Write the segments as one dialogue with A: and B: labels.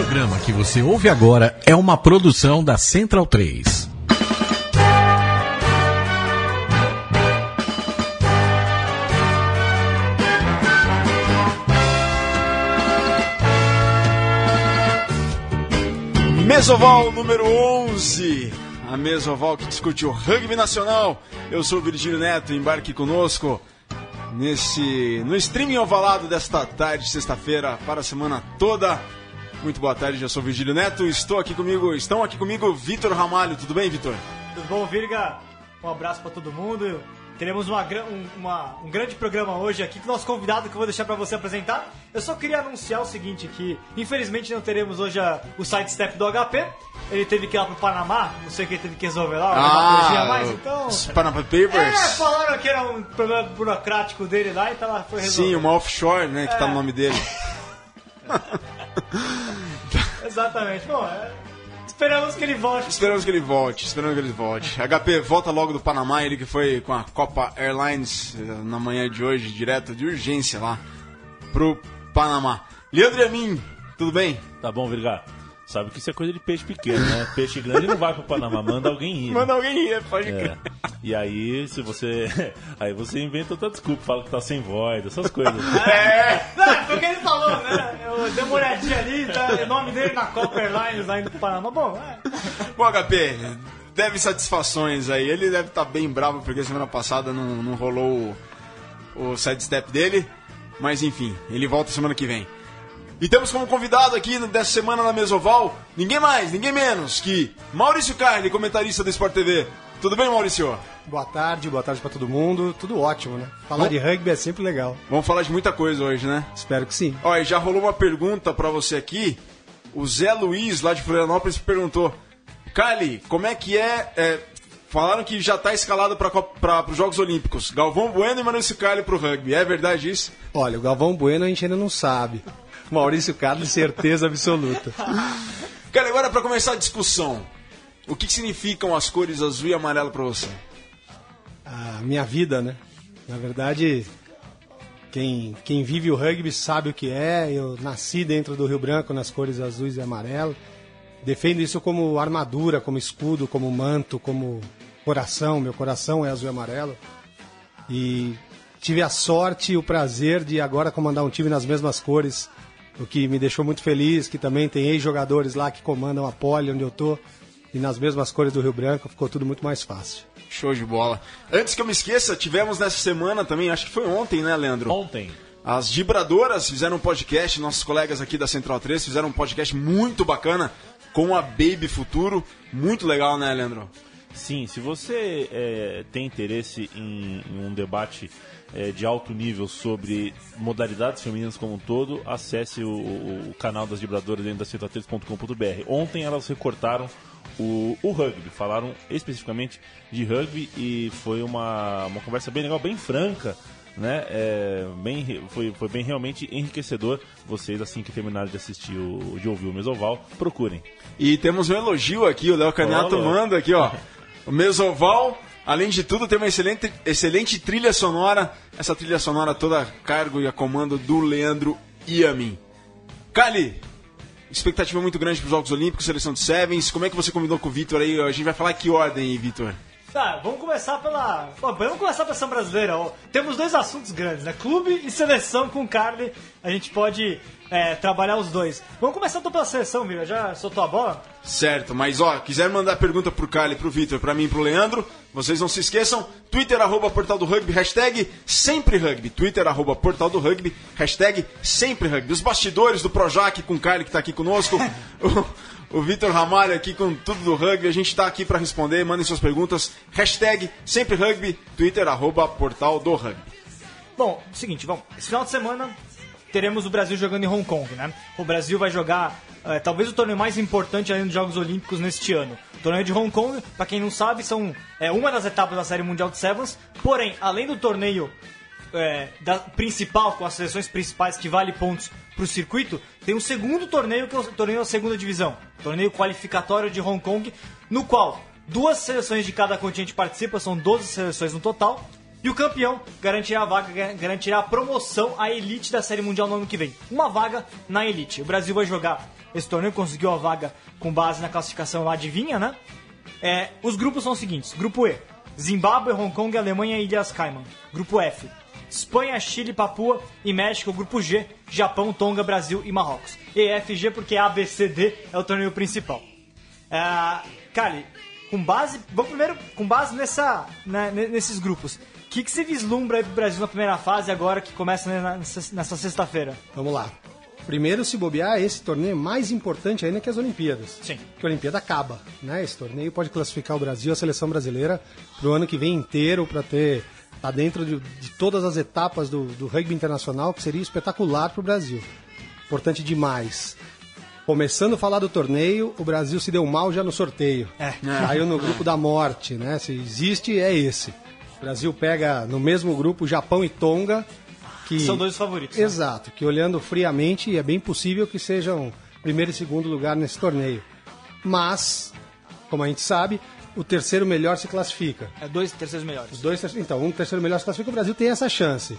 A: programa que você ouve agora é uma produção da Central 3.
B: Mesoval número 11. A Mesoval que discute o rugby nacional. Eu sou o Virgílio Neto, embarque conosco nesse no streaming ovalado desta tarde, sexta-feira, para a semana toda. Muito boa tarde, eu sou Virgílio Neto. Estou aqui comigo, estão aqui comigo Vitor Ramalho. Tudo bem, Vitor?
C: Tudo bom, Virga? Um abraço para todo mundo. Teremos uma, um, uma, um grande programa hoje aqui com o nosso convidado que eu vou deixar para você apresentar. Eu só queria anunciar o seguinte que infelizmente não teremos hoje a, o sidestep do HP. Ele teve que ir lá pro Panamá, não sei o que ele teve que resolver lá,
B: Ah,
C: mais, então...
B: os Panama
C: É,
B: Papers.
C: falaram que era um problema burocrático dele lá, então ela foi resolver.
B: Sim, uma offshore, né, que tá
C: É.
B: no nome dele.
C: Exatamente. Bom, é, esperamos que ele volte.
B: Esperamos que ele volte, esperamos que ele volte. HP volta logo do Panamá, ele que foi com a Copa Airlines eh, na manhã de hoje, direto de urgência lá pro Panamá. Leandro Yamin, tudo bem?
D: Tá bom, Virgar? Sabe que isso é coisa de peixe pequeno, né? Peixe grande não vai pro Panamá, manda alguém ir. né?
B: Manda alguém ir, pode crer.
D: É. E aí, se você. Aí você inventa outra desculpa, fala que tá sem voz, essas coisas.
B: É,
C: Não, foi o que ele falou, né? Eu dei uma olhadinha ali, tá? o nome dele na Copa Airlines lá indo pro Panamá. Bom, é.
B: Bom, HP, deve satisfações aí. Ele deve estar bem bravo porque semana passada não, não rolou o, o sidestep dele. Mas enfim, ele volta semana que vem. E temos como convidado aqui dessa semana na Mesoval ninguém mais, ninguém menos que Maurício Carli, comentarista do Sport TV. Tudo bem, Maurício?
E: Boa tarde, boa tarde pra todo mundo. Tudo ótimo, né? Falar de rugby é sempre legal.
B: Vamos falar de muita coisa hoje, né?
E: Espero que sim.
B: Olha, já rolou uma pergunta pra você aqui. O Zé Luiz, lá de Florianópolis, perguntou: Carli, como é que é. é, falaram que já tá escalado para os Jogos Olímpicos. Galvão Bueno e Maurício Carli pro rugby. É verdade isso?
E: Olha, o Galvão Bueno a gente ainda não sabe. Maurício Carlos, certeza absoluta.
B: Cara, agora pra começar a discussão. O que, que significam as cores azul e amarelo pra você?
E: A minha vida, né? Na verdade, quem, quem vive o rugby sabe o que é. Eu nasci dentro do Rio Branco nas cores azuis e amarelo. Defendo isso como armadura, como escudo, como manto, como coração. Meu coração é azul e amarelo. E tive a sorte e o prazer de agora comandar um time nas mesmas cores, o que me deixou muito feliz, que também tem ex-jogadores lá que comandam a pole onde eu tô, e nas mesmas cores do Rio Branco, ficou tudo muito mais fácil.
B: Show de bola. Antes que eu me esqueça, tivemos nessa semana também, acho que foi ontem, né, Leandro?
D: Ontem.
B: As Vibradoras fizeram um podcast, nossos colegas aqui da Central 3 fizeram um podcast muito bacana com a Baby Futuro. Muito legal, né, Leandro?
D: Sim, se você é, tem interesse em, em um debate é, de alto nível sobre modalidades femininas como um todo, acesse o, o- o canal das vibradoras dentro da central3.com.br. Ontem elas recortaram o, o rugby, falaram especificamente de rugby e foi uma, uma conversa bem legal, bem franca. Né? É, bem, foi, foi bem realmente enriquecedor. Vocês, assim que terminarem de assistir o, de ouvir o Mesoval, procurem.
B: E temos um elogio aqui, o Léo Canato
D: Olá.
B: manda aqui, ó. O Mesoval, além de tudo, tem uma excelente, excelente trilha sonora. Essa trilha sonora toda a cargo e a comando do Leandro a mim. Cali, expectativa muito grande para os Jogos Olímpicos, seleção de Sevens. Como é que você combinou com o Vitor aí? A gente vai falar que ordem aí, Vitor?
C: Tá, vamos começar pela. Vamos começar pela seleção brasileira. Temos dois assuntos grandes, né? Clube e seleção com o Carly. A gente pode é, trabalhar os dois. Vamos começar então pela seleção, Mira. Já soltou a bola?
B: Certo, mas ó, quiser mandar pergunta pro Carly, pro Vitor, pra mim e pro Leandro, vocês não se esqueçam, Twitter arroba Portal do Rugby, hashtag sempre rugby, Twitter arroba Portal do Rugby, hashtag sempre rugby. Os bastidores do Projac com o Carly que tá aqui conosco, o, Vitor Ramalho aqui com tudo do rugby, a gente tá aqui pra responder, mandem suas perguntas, hashtag sempre rugby, Twitter arroba Portal do Rugby.
C: Bom, seguinte, vamos. Esse final de semana teremos o Brasil jogando em Hong Kong, né? O Brasil vai jogar eh, talvez o torneio mais importante além dos Jogos Olímpicos neste ano. O torneio de Hong Kong, para quem não sabe, são é, uma das etapas da Série Mundial de Sevens. Porém, além do torneio é, da principal, com as seleções principais que vale pontos para o circuito, tem um segundo torneio que é o torneio da segunda divisão, torneio qualificatório de Hong Kong, no qual duas seleções de cada continente participam, são 12 seleções no total, E o campeão garantirá a vaga, gar- garantirá a promoção à elite da Série Mundial no ano que vem. Uma vaga na elite. O Brasil vai jogar esse torneio, conseguiu a vaga com base na classificação lá adivinha, né? É, os grupos são os seguintes: Grupo E, Zimbábue, Hong Kong, Alemanha e Ilhas Cayman. Grupo F, Espanha, Chile, Papua e México. Grupo G, Japão, Tonga, Brasil e Marrocos. E F e G porque A, B, C, D é o torneio principal. É, Kali, com base. Vamos primeiro com base nessa, né, ne- nesses grupos. O que, que você vislumbra aí pro Brasil na primeira fase agora que começa né, nessa, nessa sexta-feira?
E: Vamos lá. Primeiro, se bobear, esse torneio é mais importante ainda que as Olimpíadas.
C: Sim.
E: Que a Olimpíada acaba, né? Esse torneio pode classificar o Brasil, a seleção brasileira, pro ano que vem inteiro, para ter tá dentro de, de todas as etapas do, do rugby internacional, que seria espetacular pro Brasil. Importante demais. Começando a falar do torneio, o Brasil se deu mal já no sorteio.
C: É.
E: Caiu no grupo da morte, né? Se existe, é esse. O Brasil pega no mesmo grupo Japão e Tonga, que
C: São dois favoritos. né?
E: Exato, que olhando friamente é bem possível que sejam primeiro e segundo lugar nesse torneio. Mas, como a gente sabe, o terceiro melhor se classifica.
C: É dois terceiros melhores.
E: Os dois, então, um terceiro melhor se classifica, o Brasil tem essa chance.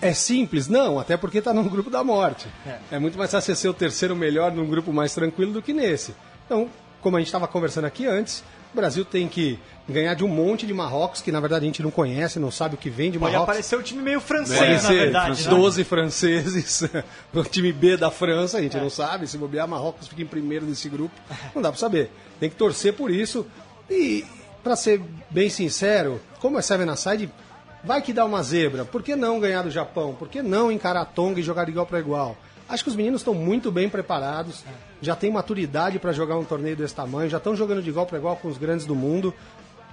E: É simples? Não, até porque está num grupo da morte. É. muito mais fácil ser o terceiro melhor num grupo mais tranquilo do que nesse. Então, como a gente estava conversando aqui antes, o Brasil tem que ganhar de um monte de Marrocos, que na verdade a gente não conhece, não sabe o que vem de
C: Pode
E: Marrocos.
C: aparecer o time meio francês,
E: Pode
C: na
E: ser,
C: verdade. né?
E: 12 franceses, o time B da França, a gente não sabe. Se bobear, Marrocos fica em primeiro nesse grupo. Não dá pra saber. Tem que torcer por isso. E, pra ser bem sincero, como é Seven Aside, vai que dá uma zebra. Por que não ganhar do Japão? Por que não encarar a Tonga e jogar de igual para igual? Acho que os meninos estão muito bem preparados, já têm maturidade para jogar um torneio desse tamanho, já estão jogando de igual para igual com os grandes do mundo.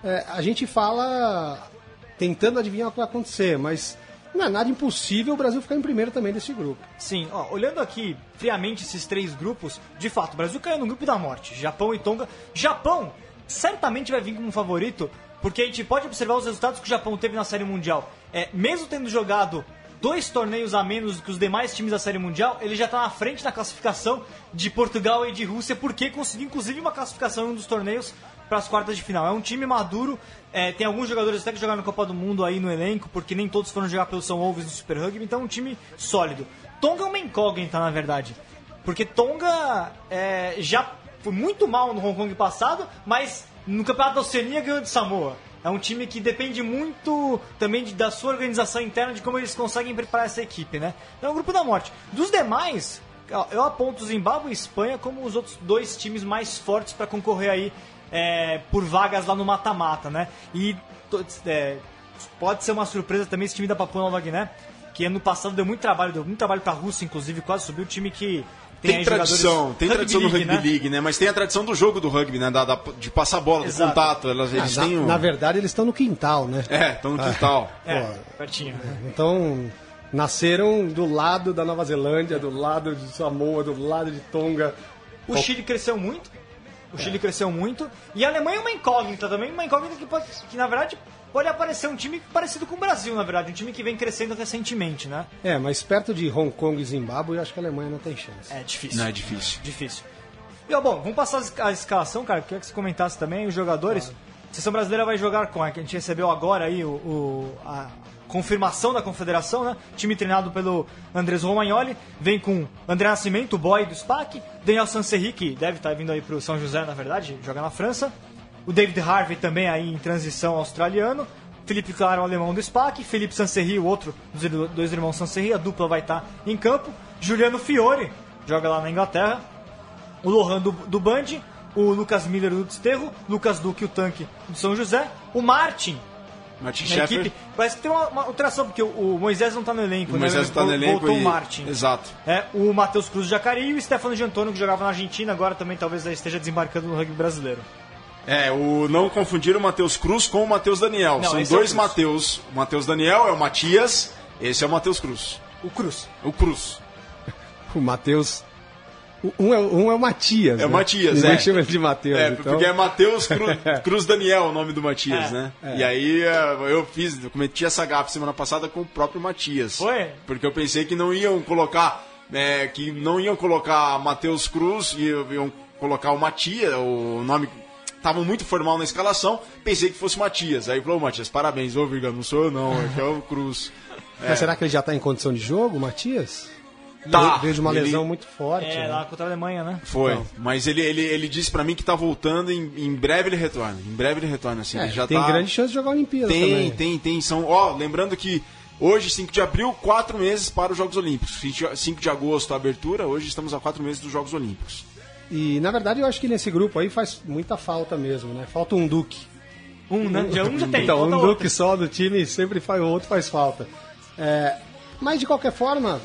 E: É, a gente fala tentando adivinhar o que vai acontecer, mas não é nada impossível o Brasil ficar em primeiro também desse grupo.
C: Sim, ó, olhando aqui friamente esses três grupos, de fato, o Brasil caiu no grupo da morte. Japão e Tonga. Japão certamente vai vir como favorito, porque a gente pode observar os resultados que o Japão teve na Série Mundial. É, mesmo tendo jogado dois torneios a menos que os demais times da Série Mundial, ele já está na frente na classificação de Portugal e de Rússia, porque conseguiu inclusive uma classificação em um dos torneios para as quartas de final. É um time maduro, é, tem alguns jogadores até que jogaram na Copa do Mundo aí no elenco, porque nem todos foram jogar pelo São Wolves no Super Rugby, então é um time sólido. Tonga é uma incógnita, na verdade. Porque Tonga é, já foi muito mal no Hong Kong passado, mas no Campeonato da Oceania ganhou de Samoa. É um time que depende muito também de- da sua organização interna, de como eles conseguem preparar essa equipe, né? É um grupo da morte. Dos demais, eu aponto o Zimbábue e Espanha como os outros dois times mais fortes para concorrer aí é, por vagas lá no mata-mata, né? E é, pode ser uma surpresa também esse time da Papua Nova Guiné, que ano passado deu muito trabalho, deu muito trabalho pra Rússia, inclusive, quase subiu o time que
B: Tem, tradição, tem tradição no Rugby
C: né?
B: League, né? Mas tem a tradição do jogo do rugby, né? Da, da- de passar a bola, do
C: Exato.
B: contato. Elas, eles
E: Ah, na,
B: têm um...
E: na verdade, eles estão no quintal, né?
B: É, estão no quintal.
C: É,
E: Pô,
C: pertinho.
E: Então, nasceram do lado da Nova Zelândia, do lado de Samoa, do lado de Tonga.
C: O Chile cresceu muito. O Chile cresceu muito. E a Alemanha é uma incógnita também, uma incógnita que, pode, que na verdade pode aparecer um time parecido com o Brasil, na verdade. Um time que vem crescendo recentemente, né?
E: É, mas perto de Hong Kong e Zimbábue, eu acho que a Alemanha não tem chance.
C: É difícil.
B: Não é difícil.
C: Difícil. E, ó, bom, vamos passar a escalação, cara. Queria que você comentasse também os jogadores. A seleção brasileira vai jogar com a que a gente recebeu agora aí o, o- a confirmação da confederação, né? Time treinado pelo Andrés Romagnoli. Vem com André Nascimento, o boy do SPAC. Daniel Sanserri, que deve estar vindo aí pro São José, na verdade, jogar na França. O David Harvey também aí em transição australiano. Felipe Claro, o alemão do SPAC. Felipe Sanserri, o outro dos dois irmãos Sanserri. A dupla vai estar em campo. Juliano Fiore, joga lá na Inglaterra o Lohan do, do Band, o Lucas Miller do Desterro, Lucas Duque, o tanque do São José, o Martin
B: Martin
C: na
B: Sheffer.
C: equipe. Parece que tem uma, uma alteração, porque o, o Moisés não tá no elenco,
B: O
C: né?
B: Moisés tá no elenco
C: Voltou
B: e-
C: o Martin.
B: Exato.
C: É, o Matheus Cruz de Jacareí e o Stefano Giantônio, que jogava na Argentina, agora também talvez esteja desembarcando no rugby brasileiro.
B: É, o não confundir o Matheus Cruz com o Matheus Daniel.
C: Não,
B: São
C: é o
B: dois
C: Cruz.
B: Matheus. O Matheus Daniel é o Matias, esse é o Matheus Cruz.
C: O Cruz.
B: O Cruz.
E: O Matheus. o- Um é, um é o Matias.
B: É o
E: né?
B: Matias,
E: Ninguém
B: é.
E: chama ele de Matheus.
B: É,
E: então...
B: porque é Matheus Cru, Cruz Daniel o nome do Matias,
C: É,
B: né? E aí é, eu fiz, eu cometi essa gafe semana passada com o próprio Matias.
C: Foi?
B: Porque eu pensei que não iam colocar, é, que não iam colocar Matheus Cruz e iam colocar o Matias, o nome estavam muito formal na escalação, pensei que fosse o Matias. Aí falou, Matias, parabéns, ô Virga, não sou eu não, é que é o Cruz.
E: Mas será que ele já tá em condição de jogo, Matias?
B: Tá,
E: Veio de uma
B: ele-
E: lesão muito forte.
C: É,
E: né?
C: lá contra a Alemanha, né?
B: Foi,
E: Não.
B: mas ele, ele, ele disse pra mim que tá voltando, em, em breve ele retorna. Em breve ele retorna, assim,
E: É,
B: ele já
E: tem
B: tá...
E: grande chance de jogar a Olimpíada
B: Tem,
E: também.
B: tem, tem. São, ó, lembrando que hoje, 5 de abril, quatro meses para os Jogos Olímpicos. 5 de agosto, a abertura, hoje estamos a quatro meses dos Jogos Olímpicos.
E: E na verdade eu acho que nesse grupo aí faz muita falta mesmo, né? Falta um Duque.
C: Um, né? Já, um já tem,
E: Então,
C: falta
E: um
C: outro.
E: Duque só do time sempre faz o outro faz falta. É, mas de qualquer forma,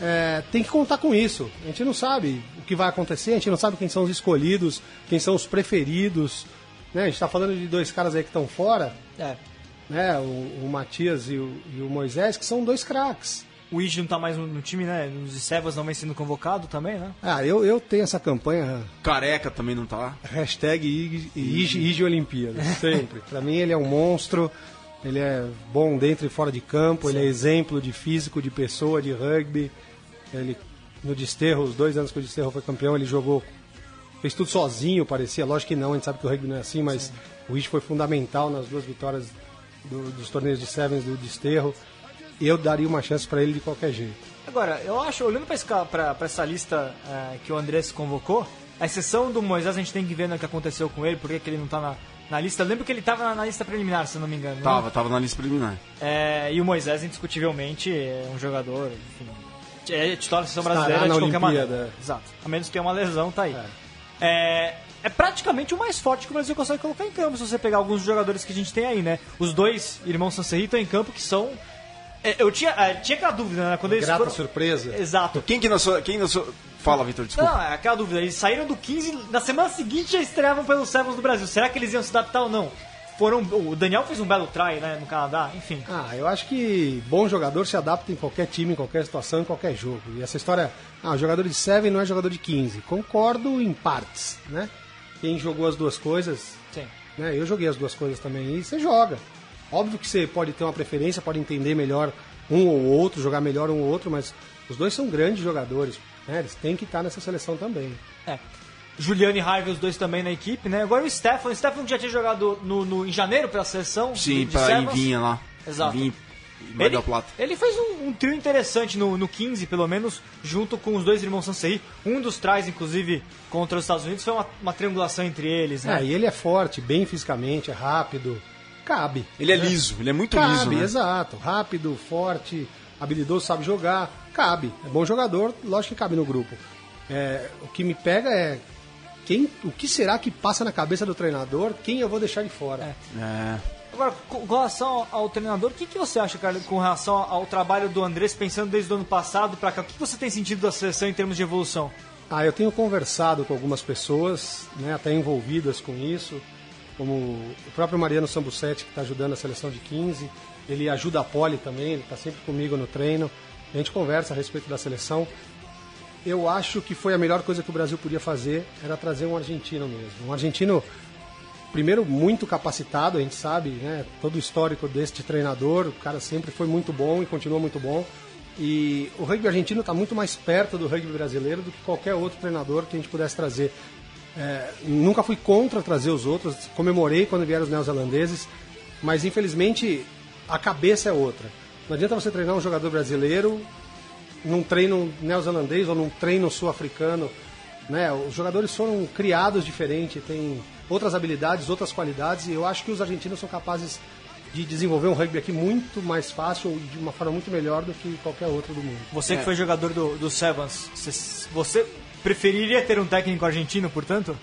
E: é, tem que contar com isso. A gente não sabe o que vai acontecer, a gente não sabe quem são os escolhidos, quem são os preferidos. Né? A gente está falando de dois caras aí que estão fora,
C: É.
E: né? O, o Matias e o, e o Moisés, que são dois craques.
C: O Iji não tá mais no, no time, né? Os Sevas não vem sendo convocado também, né?
E: Ah, eu, eu tenho essa campanha
B: Careca também não tá.
E: Hashtag Ig- Ig Ig Olimpíada, sempre. Pra mim ele é um monstro, ele é bom dentro e fora de campo, ele é exemplo de físico, de pessoa, de rugby. Ele, no Desterro, os dois anos que o Desterro foi campeão, ele jogou, fez tudo sozinho, parecia. Lógico que não, a gente sabe que o rugby não é assim, mas o Ig foi fundamental nas duas vitórias do- dos torneios de Sevens do Desterro. Eu daria uma chance pra ele de qualquer jeito.
C: Agora, eu acho, olhando pra essa lista é, que o André se convocou, a exceção do Moisés, a gente tem que ver né, o que aconteceu com ele, por que ele não tá na, na lista. Eu lembro que ele tava na, na lista preliminar, se não me engano. né?
B: Tava, tava na lista preliminar.
C: É, e o Moisés, indiscutivelmente, é um jogador, enfim, é titular da seleção brasileira
E: na
C: de qualquer
E: Olimpíada.
C: maneira. Exato. A menos que tenha uma lesão, tá aí. É. é praticamente o mais forte que o Brasil consegue colocar em campo, se você pegar alguns dos jogadores que a gente tem aí, né? Os dois irmãos Sancerri estão em campo que são. É, Eu tinha, é, tinha aquela dúvida, né? Quando eles
E: Grata
C: foram...
E: surpresa.
C: Exato.
B: Quem que na sua. Quem na sua... Fala, Vitor, desculpa.
C: Não, é aquela dúvida. Eles saíram do 15, na semana seguinte já estreavam pelos Sevens do Brasil. Será que eles iam se adaptar ou não? Foram, o Daniel fez um belo try, né, no Canadá, enfim.
E: Ah, eu acho que bom jogador se adapta em qualquer time, em qualquer situação, em qualquer jogo. E essa história, ah, o jogador de 7 não é jogador de 15. Concordo em partes, né? Quem jogou as duas coisas,
C: Sim.
E: né? Eu joguei as duas coisas também e você joga. Óbvio que você pode ter uma preferência, pode entender melhor um ou outro, jogar melhor um ou outro, mas os dois são grandes jogadores, né? Eles têm que estar nessa seleção também.
C: É. Juliano e Harvey, os dois também na equipe, né? Agora o Stefan, o Stefan que já tinha jogado no, no- em janeiro pela seleção.
B: Sim,
C: Sevens.
B: Ivinha lá.
C: Exato.
B: Ivinha e Mar
C: Ele, ele fez um, um trio interessante no, no 15, pelo menos, junto com os dois irmãos Sansei. Um dos tries, inclusive, contra os Estados Unidos, foi uma, uma triangulação entre eles, né?
E: É, e ele é forte, bem fisicamente, é rápido. Cabe.
B: Ele é liso, ele é muito
E: Cabe,
B: liso, né?
E: exato. Rápido, forte, habilidoso, sabe jogar. Cabe. É bom jogador, lógico que cabe no grupo. É, o que me pega é quem, o que será que passa na cabeça do treinador? Quem eu vou deixar de fora?
B: É.
C: Agora, com relação ao, ao treinador, o que, que você acha, cara, com relação ao trabalho do Andrés, pensando desde o ano passado pra cá? O que você tem sentido da seleção em termos de evolução?
E: Ah, eu tenho conversado com algumas pessoas, né, até envolvidas com isso, como o próprio Mariano Sambucetti, que está ajudando a seleção de 15. Ele ajuda a Poli também, ele está sempre comigo no treino. A gente conversa a respeito da seleção. Eu acho que foi a melhor coisa que o Brasil podia fazer, era trazer um argentino mesmo. Um argentino, primeiro, muito capacitado, a gente sabe, né? Todo o histórico deste treinador, o cara sempre foi muito bom e continua muito bom. E o rugby argentino está muito mais perto do rugby brasileiro do que qualquer outro treinador que a gente pudesse trazer. É, nunca fui contra trazer os outros, comemorei quando vieram os neozelandeses, mas infelizmente a cabeça é outra. Não adianta você treinar um jogador brasileiro num treino neozelandês ou num treino sul-africano. Né? Os jogadores foram criados diferente, têm outras habilidades, outras qualidades, e eu acho que os argentinos são capazes de desenvolver um rugby aqui muito mais fácil e de uma forma muito melhor do que qualquer outro do mundo.
C: Você que foi jogador do, do Sevens, você, você preferiria ter um técnico argentino, portanto?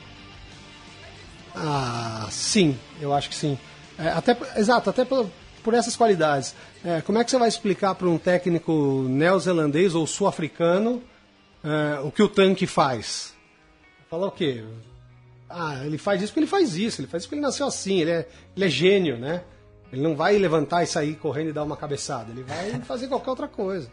E: Ah, sim, eu acho que sim. É, até, exato, até por, por essas qualidades. É, como é que você vai explicar para um técnico neozelandês ou sul-africano é, o que o tanque faz? Falar o quê? Ah, ele faz isso porque ele faz isso, ele faz isso porque ele nasceu assim, ele é, ele é gênio, né? Ele não vai levantar e sair correndo e dar uma cabeçada, ele vai fazer qualquer outra coisa.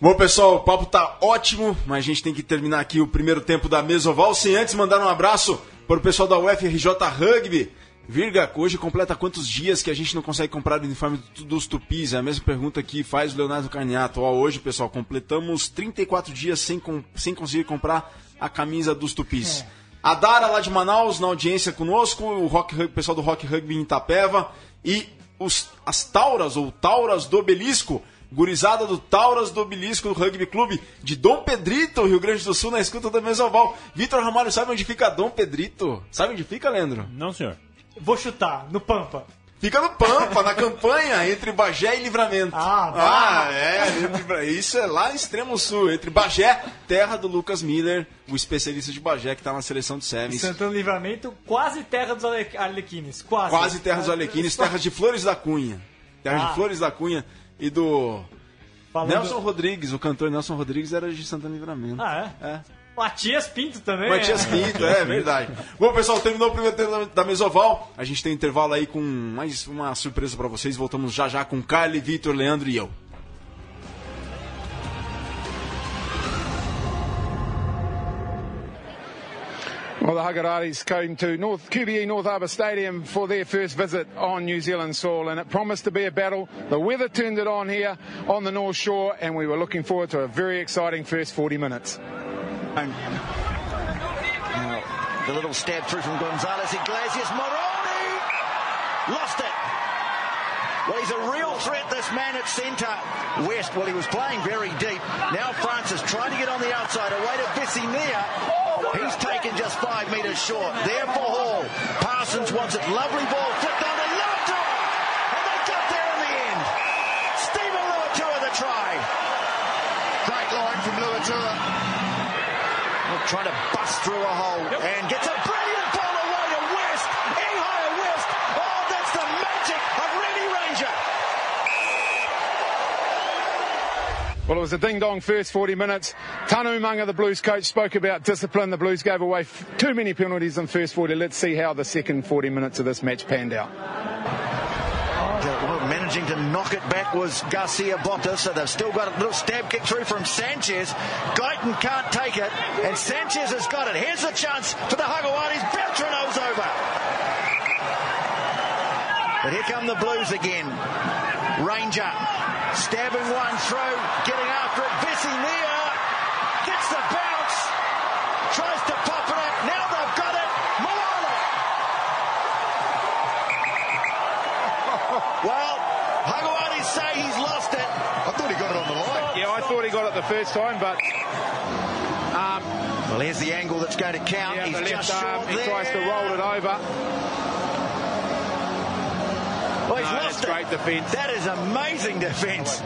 B: Bom, pessoal, o papo tá ótimo, mas a gente tem que terminar aqui o primeiro tempo da Mesoval, sem antes mandar um abraço para o pessoal da UFRJ Rugby. Virga, hoje completa quantos dias que a gente não consegue comprar o uniforme do- dos tupis? É a mesma pergunta que faz o Leonardo Carniato. Ó, hoje, pessoal, completamos 34 dias sem, com- sem conseguir comprar a camisa dos tupis. A Dara lá de Manaus na audiência conosco, o, rock, o pessoal do Rock Rugby em Itapeva e os, as Tauras ou Tauras do Obelisco, gurizada do Tauras do Obelisco do Rugby Clube de Dom Pedrito, Rio Grande do Sul, na escuta da Mesoval. Vitor Ramalho, sabe onde fica Dom Pedrito? Sabe onde fica, Leandro?
D: Não, senhor.
C: Vou chutar, no Pampa.
B: Fica no Pampa, na campanha, entre Bagé e Livramento.
C: Ah,
B: ah é, entre- isso é lá no extremo sul, entre Bagé, terra do Lucas Miller, o especialista de Bagé que tá na seleção de semis.
C: Santana Livramento, quase terra dos Ale- Arlequines. Quase.
B: Quase terra dos Alequines, terra de Flores da Cunha. Terra
C: Ah.
B: de Flores da Cunha e do
C: Falando-
B: Nelson Rodrigues, o cantor Nelson Rodrigues era de Santana Livramento.
C: Ah, é?
B: É.
C: Matias Pinto também.
B: Matias
C: é.
B: Pinto, é verdade. Bom, pessoal, terminou o primeiro tempo da Mesoval. A gente tem um intervalo aí com mais uma surpresa pra vocês. Voltamos já já com Carly, Vitor, Leandro e eu.
F: Well, the Hagararis came to North QBE North Harbour Stadium for their first visit on New Zealand soil, and it promised to be a battle. The weather turned it on here on the North Shore, and we were looking forward to a very exciting first 40 minutes.
G: The little stab through from Gonzalez Iglesias. Moroni lost it. Well, he's a real threat, this man at centre. West, well, he was playing very deep. Now Francis trying to get on the outside, away to Bessimia. He's taken just five metres short. There for Hall. Parsons wants it. Lovely ball flipped on to Luatua. And they got there in the end. Stephen Luatua the try. Great line from Luatua. Well, trying to bust through a hole and gets a brilliant ball away to West. Ehio West. Oh, that's the magic of Reddy Ranger.
F: Well, it was a ding-dong first 40 minutes. Tanu Munga, the Blues coach, spoke about discipline. The Blues gave away f- too many penalties in the first 40. Let's see how the second 40 minutes of this match panned out.
G: Managing to knock it back was Garcia Botta, so they've still got a little stab kick through from Sanchez. Guyton can't take it, and Sanchez has got it. Here's the chance for the Hagawanis. Beltrano's over. But here come the Blues again. Ranger stabbing one through, getting after it. Bessie Nia gets the bounce, tries to pop it up. Now they've got it. Malala. Well, Hagawanis say he's lost it. I thought he got it on the line.
F: Yeah, I thought he got it the first time, but um,
G: Well, here's the angle that's going to count.
F: yeah,
G: he's
F: the left
G: just
F: arm,
G: short
F: he
G: there.
F: tries to roll it over.
G: Well, he's
F: No,
G: lost
F: that's
G: it.
F: great defence.
G: That is amazing defence.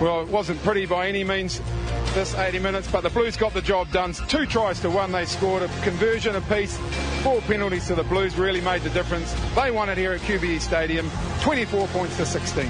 F: Well, it wasn't pretty by any means this 80 minutes, but the Blues got the job done. Two tries to one, they scored a conversion apiece. Four penalties to the Blues really made the difference. They won it here at QBE Stadium, 24 points to 16.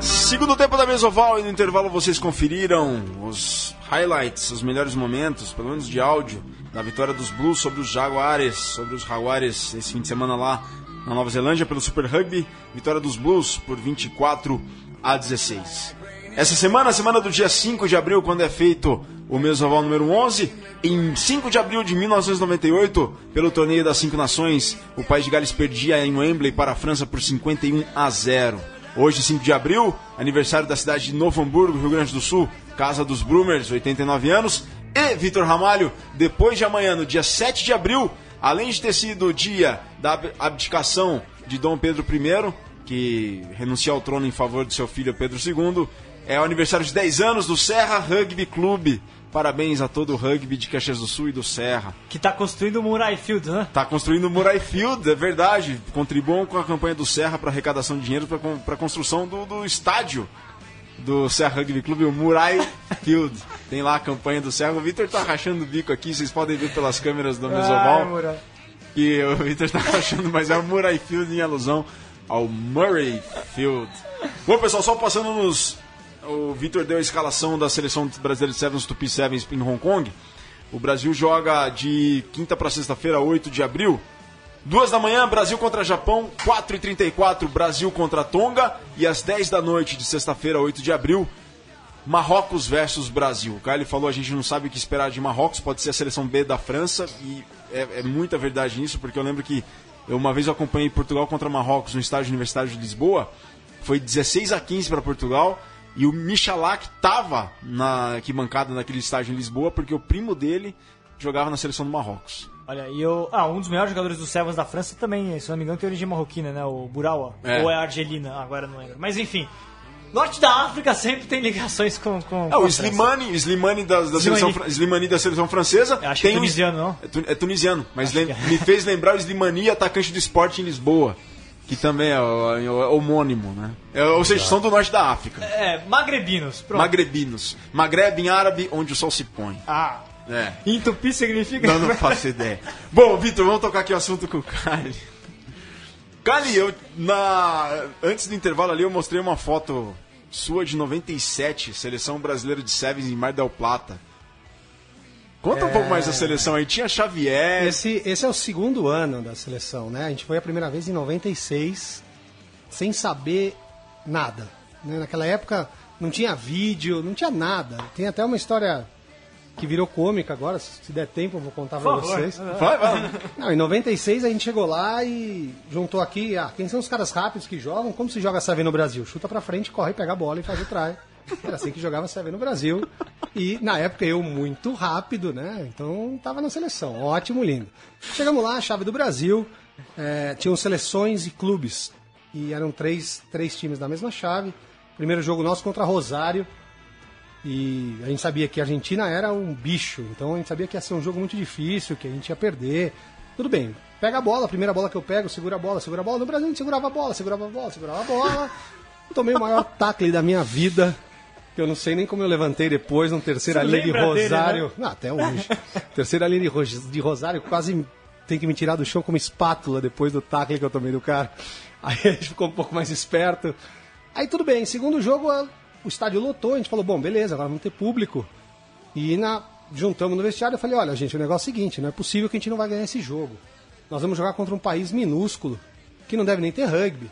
B: Segundo tempo da Mesoval e no um intervalo vocês conferiram os highlights, os melhores momentos, pelo menos de áudio, da vitória dos Blues sobre os Jaguares, sobre os Jaguares esse fim de semana lá na Nova Zelândia pelo Super Rugby, vitória dos Blues por 24 a 16. Essa semana, semana do dia 5 de abril, quando é feito o Mesoval número 11, em 5 de abril de 1998, pelo torneio das Cinco Nações, o país de Gales perdia em Wembley para a França por 51 a 0. Hoje, 5 de abril, aniversário da cidade de Novo Hamburgo, Rio Grande do Sul, casa dos Brumers, 89 anos. E Vitor Ramalho, depois de amanhã, no dia 7 de abril, além de ter sido o dia da ab- abdicação de Dom Pedro I, que renuncia ao trono em favor de seu filho Pedro II, é o aniversário de 10 anos do Serra Rugby Clube. Parabéns a todo o rugby de Caxias do Sul e do Serra.
C: Que tá construindo o Murai Field, né?
B: Tá construindo o Murai Field, é verdade. Contribuam com a campanha do Serra para arrecadação de dinheiro para a construção do, do estádio do Serra Rugby Clube, o Murai Field. Tem lá a campanha do Serra. O Vitor tá rachando o bico aqui, vocês podem ver pelas câmeras do
C: Ai,
B: Mesoval. Que o Vitor tá rachando, mas é o Murai Field em alusão ao Murray Field. Bom, pessoal, só passando nos. O Vitor deu a escalação da seleção brasileira de Sevens Tupi Sevens em Hong Kong. O Brasil joga de quinta para sexta-feira, 8 de abril. Duas da manhã, Brasil contra Japão. 4h34, Brasil contra Tonga. E às 10 da noite de sexta-feira, 8 de abril, Marrocos versus Brasil. O Kyle falou, a gente não sabe o que esperar de Marrocos, pode ser a seleção B da França, e é, é muita verdade nisso, porque eu lembro que eu uma vez eu acompanhei Portugal contra Marrocos no estádio universitário de Lisboa, foi 16 a 15 para Portugal, E o Michalak tava na arquibancada naquele estágio em Lisboa porque o primo dele jogava na seleção do Marrocos.
C: Olha, e eu. Ah, um dos melhores jogadores do Sevens da França também, se não me engano, tem origem marroquina, né? O Burawa.
B: É.
C: Ou é argelina, agora não lembro. Mas enfim. Norte da África sempre tem ligações com. com
B: Ah,
C: com
B: o. Slimani, Slimani da, da
C: Slimani.
B: seleção, Slimani da seleção francesa.
C: Acho que é
B: tem um-
C: tunisiano, não?
B: É, tu- é tunisiano, mas lem-
C: é.
B: me fez lembrar o Slimani, atacante do esporte em Lisboa. Que também é, é é homônimo, né? É, ou seja, são do norte da África.
C: É, magrebinos. Pronto.
B: Magrebinos. Magreb em árabe, onde o sol se põe.
C: Ah.
B: É.
C: Em tupi significa.
B: Não, não faço ideia. Bom, Vitor, vamos tocar aqui o assunto com o Kali. Kali, eu, na, antes do intervalo ali, eu mostrei uma foto sua de 97, seleção brasileira de Sevens em Mar del Plata. Conta um pouco mais da seleção aí. Tinha Xavier.
E: Esse, esse é o segundo ano da seleção, né? A gente foi a primeira vez em 96, sem saber nada. né? Naquela época não tinha vídeo, não tinha nada. Tem até uma história que virou cômica agora, se der tempo eu vou contar
C: favor.
E: vocês.
B: Vai, vai.
E: Não, em 96 a gente chegou lá e juntou aqui, ah, quem são os caras rápidos que jogam? Como se joga Seven no Brasil? Chuta pra frente, corre, pega a bola e faz o try. Era assim que jogava Seven no Brasil. E na época eu muito rápido, né? Então tava na seleção. Ótimo, lindo. Chegamos lá, chave do Brasil. É, tinham seleções e clubes. E eram três, três times da mesma chave. Primeiro jogo nosso contra Rosário. E a gente sabia que a Argentina era um bicho, então a gente sabia que ia ser um jogo muito difícil, que a gente ia perder. Tudo bem, pega a bola, a primeira bola que eu pego, segura a bola, segura a bola. No Brasil a gente segurava a bola, segurava a bola, segurava a bola. Tomei o maior tackle da minha vida, que eu não sei nem como eu levantei depois, no terceira
C: Você
E: linha de
C: lembra dele,
E: Rosário. Não, até hoje. terceira linha de, Ro- de Rosário, quase tem que me tirar do chão com uma espátula depois do tackle que eu tomei do cara. Aí a gente ficou um pouco mais esperto. Aí tudo bem, segundo jogo o estádio lotou, a gente falou, bom, beleza, agora vamos ter público. E na, juntamos no vestiário eu falei, olha, gente, o negócio é o seguinte, não é possível que a gente não vai ganhar esse jogo. Nós vamos jogar contra um país minúsculo, que não deve nem ter rugby.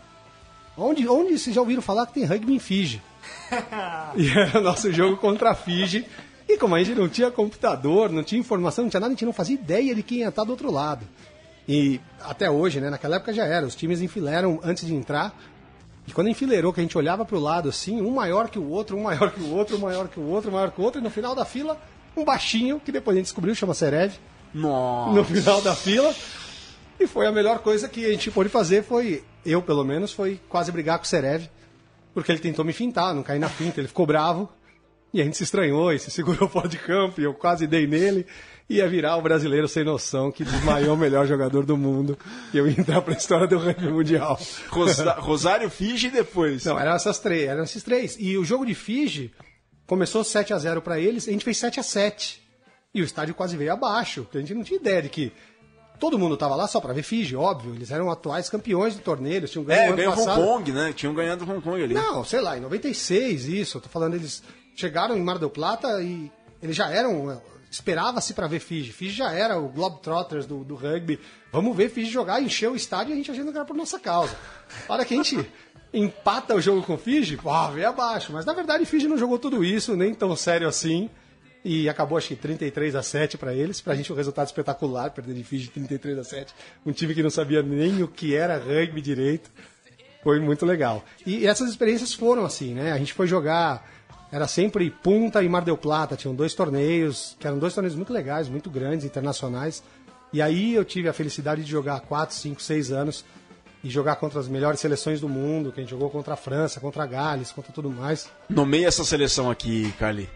E: Onde, onde vocês já ouviram falar que tem rugby em Fiji? e era o nosso jogo contra a Fiji. E como a gente não tinha computador, não tinha informação, não tinha nada, a gente não fazia ideia de quem ia estar do outro lado. E até hoje, né? Naquela época já era, os times enfileiram antes de entrar. E quando enfileirou, que a gente olhava pro lado assim, um maior que o outro, um maior que o outro, um maior que o outro, um maior que o outro, e no final da fila, um baixinho, que depois a gente descobriu, chama Serev,
B: Nossa.
E: no final da fila. E foi a melhor coisa que a gente pôde fazer, foi, eu pelo menos, foi quase brigar com o Serev, porque ele tentou me fintar, não caí na finta, ele ficou bravo, e a gente se estranhou e se segurou fora de campo, e eu quase dei nele, ia virar o brasileiro sem noção, que desmaiou o melhor jogador do mundo, e eu ia entrar pra história do rugby mundial.
B: Rosa- Rosário, Fiji e depois.
E: Não, eram essas três, eram esses três. E o jogo de Fiji começou 7 a 0 para eles, a gente fez 7 a 7 E o estádio quase veio abaixo, porque a gente não tinha ideia de que todo mundo tava lá só para ver Fiji, óbvio. Eles eram atuais campeões do torneio, eles tinham ganho
B: É, Hong. Kong, né? Tinham ganhado Hong Kong ali.
E: Não, sei lá, em 96 isso, eu tô falando, eles chegaram em Mar del Plata e eles já eram, esperava-se para ver Fiji. Fiji já era o Globetrotters do, do rugby. Vamos ver Fiji jogar, encher o estádio e a gente achando que era por nossa causa. A hora que a gente empata o jogo com Fiji, pô, veio abaixo. Mas na verdade Fiji não jogou tudo isso, nem tão sério assim. E acabou acho que 33 a 7 para eles. Pra gente um resultado espetacular, perder de Fiji 33 a 7. Um time que não sabia nem o que era rugby direito. Foi muito legal. E essas experiências foram assim, né? A gente foi jogar, era sempre Punta e Mar del Plata, tinham dois torneios, que eram dois torneios muito legais, muito grandes, internacionais. E aí eu tive a felicidade de jogar 4, 5, 6 anos e jogar contra as melhores seleções do mundo, que a gente jogou contra a França, contra a Gales, contra tudo mais.
B: Nomeia essa seleção aqui, Carly.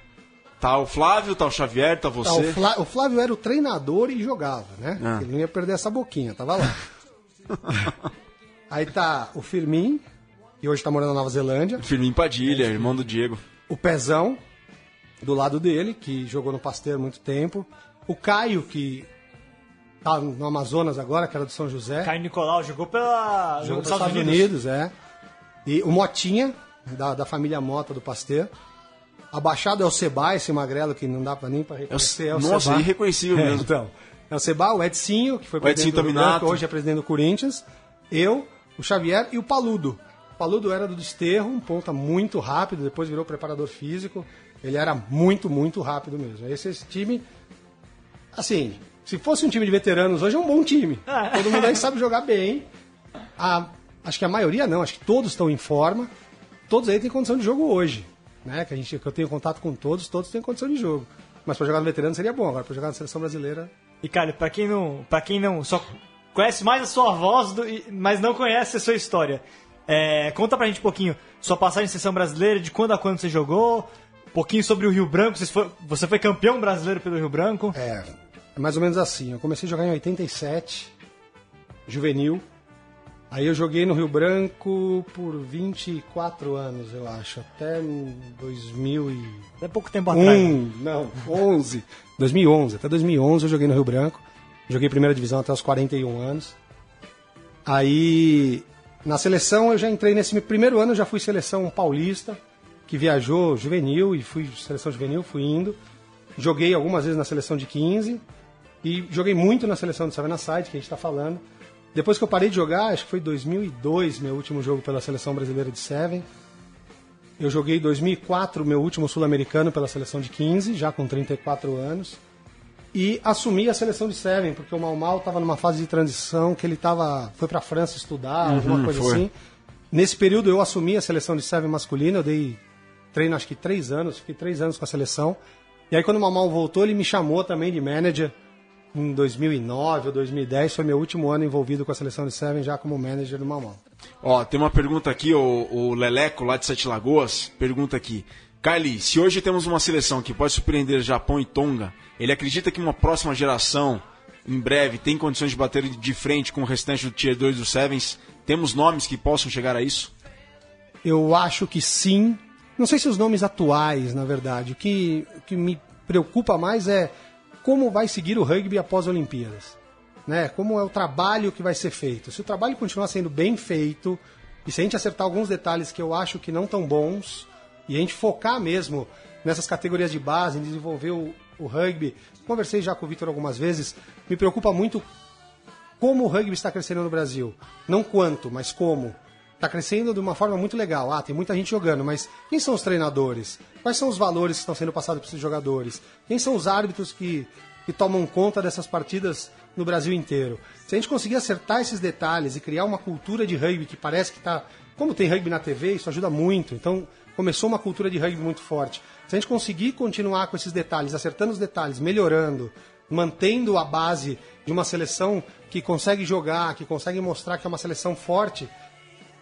B: Tá o Flávio, tá o Xavier, tá
E: Tá,
B: você.
E: o, Flá- o Flávio era o treinador e jogava, né?
B: Ah.
E: Ele não ia perder essa boquinha, tava lá. aí tá o Firmin, que hoje tá morando na Nova Zelândia.
B: Firmino Padilha, irmão do Diego.
E: O Pezão, do lado dele, que jogou no Pasteiro há muito tempo. O Caio, que tá no Amazonas agora, que era do São José.
C: Caio Nicolau jogou pela.
E: jogou
C: nos
E: Estados Unidos. é. E o Motinha, da, da família Mota do Pasteiro. Abaixado é o Seba, esse magrelo que não dá pra nem pra reconhecer. É o
B: Nossa,
E: Seba.
B: irreconhecível
E: É,
B: mesmo.
E: então. É o Seba, o Edsinho, que foi
B: O
E: presidente do Rio
B: Tominato.
E: Branco, hoje é presidente do Corinthians. Eu, o Xavier e o Paludo. O Paludo era do Desterro, um ponta muito rápido, depois virou preparador físico. Ele era muito, muito rápido mesmo. Esse, esse time, assim, se fosse um time de veteranos hoje é um bom time. Todo mundo aí sabe jogar bem. A- acho que a maioria não, acho que todos estão em forma. Todos aí têm condição de jogo hoje. né? Que, a gente, que eu tenho contato com todos, todos têm condição de jogo. Mas para jogar no veterano seria bom, agora para jogar na seleção brasileira.
C: E cara, pra quem não, pra quem não só conhece mais a sua voz, do, mas não conhece a sua história, é, conta pra gente um pouquinho sua passagem em seleção brasileira, de quando a quando você jogou, um pouquinho sobre o Rio Branco. Você foi, você foi campeão brasileiro pelo Rio Branco.
E: É, é mais ou menos assim. Eu comecei a jogar em 87, juvenil. Aí eu joguei no Rio Branco por 24 anos, eu acho, até 2000 e...
C: É pouco tempo atrás.
E: Um, não, 11. 2011, até 2011 eu joguei no Rio Branco. Joguei primeira divisão até os 41 anos. Aí, na seleção eu já entrei nesse primeiro ano, eu já fui seleção paulista, que viajou juvenil e fui seleção juvenil, fui indo. Joguei algumas vezes na seleção de 15 e joguei muito na seleção do Seven Side, que a gente está falando. Depois que eu parei de jogar, acho que foi 2002 meu último jogo pela seleção brasileira de Seven. Eu joguei em 2004, meu último sul-americano pela seleção de 15, já com 34 anos. E assumi a seleção de Seven, porque o Mal Mal estava numa fase de transição que ele tava, foi para a França estudar, alguma coisa
B: foi.
E: assim. Nesse período eu assumi a seleção de Seven masculina, eu dei treino acho que três anos, fiquei três anos com a seleção. E aí quando o Mamal voltou, ele me chamou também de manager em 2009 ou 2010, foi meu último ano envolvido com a seleção de Seven já como manager do Mamal.
B: Ó, tem uma pergunta aqui, o, o Leleco, lá de Sete Lagoas, pergunta aqui. Kylie, se hoje temos uma seleção que pode surpreender Japão e Tonga, ele acredita que uma próxima geração, em breve, tem condições de bater de frente com o restante do Tier 2 dos Sevens? Temos nomes que possam chegar a isso?
E: Eu acho que sim. Não sei se os nomes atuais, na verdade. O que, o que me preocupa mais é como vai seguir o rugby após as Olimpíadas. Né? Como é o trabalho que vai ser feito. Se o trabalho continuar sendo bem feito, e se a gente acertar alguns detalhes que eu acho que não tão bons, e a gente focar mesmo nessas categorias de base, em desenvolver o, o rugby. Conversei já com o Vitor algumas vezes. Me preocupa muito como o rugby está crescendo no Brasil. Não quanto, mas como. Está crescendo de uma forma muito legal. Ah, tem muita gente jogando, mas quem são os treinadores? Quais são os valores que estão sendo passados para esses jogadores? Quem são os árbitros que, que tomam conta dessas partidas no Brasil inteiro? Se a gente conseguir acertar esses detalhes e criar uma cultura de rugby que parece que está. Como tem rugby na TV, isso ajuda muito. Então, começou uma cultura de rugby muito forte. Se a gente conseguir continuar com esses detalhes, acertando os detalhes, melhorando, mantendo a base de uma seleção que consegue jogar, que consegue mostrar que é uma seleção forte,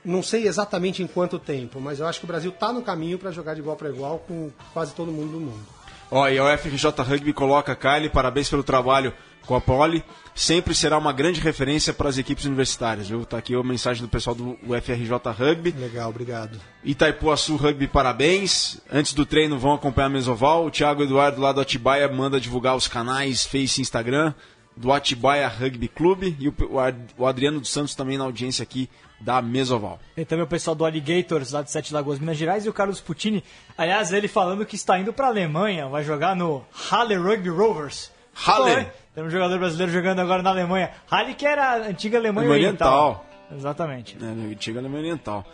E: não sei exatamente em quanto tempo, mas eu acho que o Brasil está no caminho para jogar de igual para igual com quase todo mundo do mundo.
B: Ó, e a UFRJ Rugby coloca, Kylie, parabéns pelo trabalho com a Poli. Sempre será uma grande referência para as equipes universitárias, viu? Tá aqui a mensagem do pessoal do UFRJ Rugby.
E: Legal, obrigado.
B: Itaipuaçu Rugby, parabéns. Antes do treino vão acompanhar a Mesoval. O Thiago Eduardo lá do Atibaia manda divulgar os canais Face e Instagram do Atibaia Rugby Clube. E o, o Ad- o Adriano dos Santos também na audiência aqui da Mesoval.
C: Tem também o pessoal do Alligators, lá de Sete Lagoas, Minas Gerais, e o Carlos Puccini. Aliás, ele falando que está indo para a Alemanha, vai jogar no Halle Rugby Rovers.
B: Halle?
C: Foi. Tem um jogador brasileiro jogando agora na Alemanha. Halle, que era a antiga Alemanha
B: Alemanha
C: Oriental. Exatamente.
B: É, no antiga Alemanha Oriental.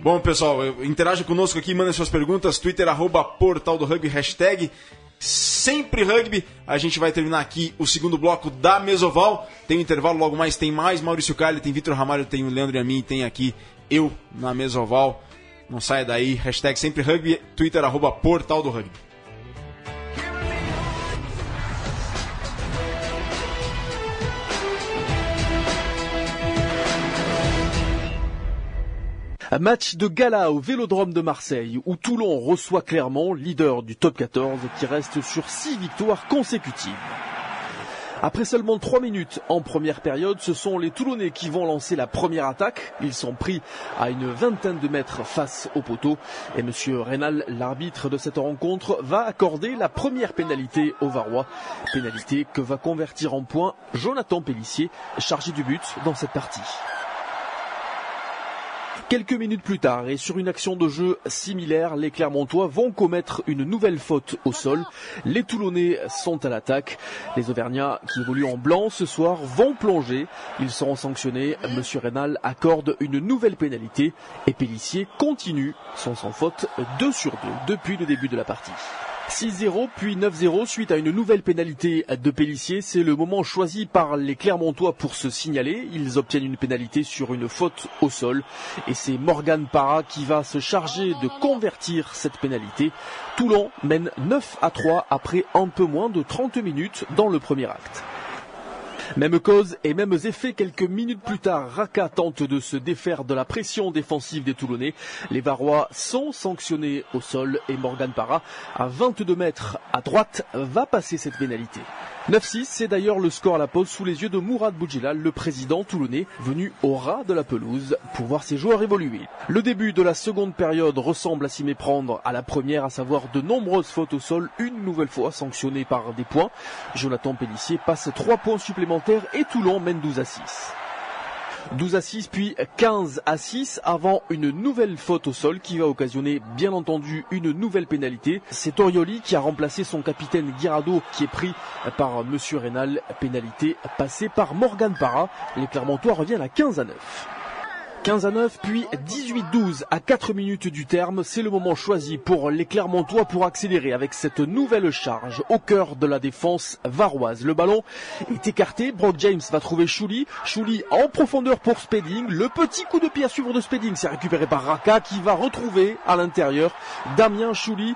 B: Bom, pessoal, interaja conosco aqui, mandem suas perguntas. Twitter, arroba Portal do Rugby, hashtag sempre rugby. A gente vai terminar aqui o segundo bloco da Mesoval. Tem um intervalo, logo mais tem mais. Maurício Cali, tem Vitor Ramalho, tem o Leandro e a mim, tem aqui eu na Mesoval. Não saia daí, hashtag sempre rugby, Twitter, arroba Portal do Rugby.
H: Match de gala au Vélodrome de Marseille où Toulon reçoit Clermont, leader du top 14 qui reste sur 6 victoires consécutives. Après seulement 3 minutes en première période, ce sont les Toulonnais qui vont lancer la première attaque. Ils sont pris à une vingtaine de mètres face au poteau. Et Monsieur Rénal, l'arbitre de cette rencontre, va accorder la première pénalité aux Varois. Pénalité que va convertir en point Jonathan Pellissier, chargé du but dans cette partie. Quelques minutes plus tard, et sur une action de jeu similaire, les Clermontois vont commettre une nouvelle faute au sol. Les Toulonnais sont à l'attaque. Les Auvergnats, qui évoluent en blanc ce soir, vont plonger. Ils seront sanctionnés. Monsieur Rénal accorde une nouvelle pénalité. Et Pellissier continue son sans faute 2 sur 2 depuis le début de la partie. 6-0 puis 9-0 suite à une nouvelle pénalité de Pellissier. C'est le moment choisi par les Clermontois pour se signaler. Ils obtiennent une pénalité sur une faute au sol et c'est Morgan Parra qui va se charger de convertir cette pénalité. Toulon mène 9 à 3 après un peu moins de 30 minutes dans le premier acte. Même cause et mêmes effets quelques minutes plus tard. Raka tente de se défaire de la pression défensive des Toulonnais. Les Varois sont sanctionnés au sol et Morgan Parra, à 22 mètres à droite, va passer cette pénalité. 9-6, c'est d'ailleurs le score à la pause sous les yeux de Mourad Boudjilal, le président toulonnais, venu au ras de la pelouse pour voir ses joueurs évoluer. Le début de la seconde période ressemble à s'y méprendre à la première, à savoir de nombreuses fautes au sol, une nouvelle fois sanctionnées par des points. Jonathan Pellissier passe 3 points supplémentaires et Toulon mène 12 à 6. 12 à 6 puis 15 à 6 avant une nouvelle faute au sol qui va occasionner bien entendu une nouvelle pénalité. C'est Orioli qui a remplacé son capitaine Guirado qui est pris par Monsieur Rénal. Pénalité passée par Morgan Parra. Les Clermontois reviennent à 15 à 9. 15 à 9, puis 18-12 à 4 minutes du terme. C'est le moment choisi pour les Clermontois pour accélérer avec cette nouvelle charge au cœur de la défense varoise. Le ballon est écarté. Brock James va trouver Chouli. Chouli en profondeur pour Spedding. Le petit coup de pied à suivre de Spedding, c'est récupéré par Raka qui va retrouver à l'intérieur Damien Chouli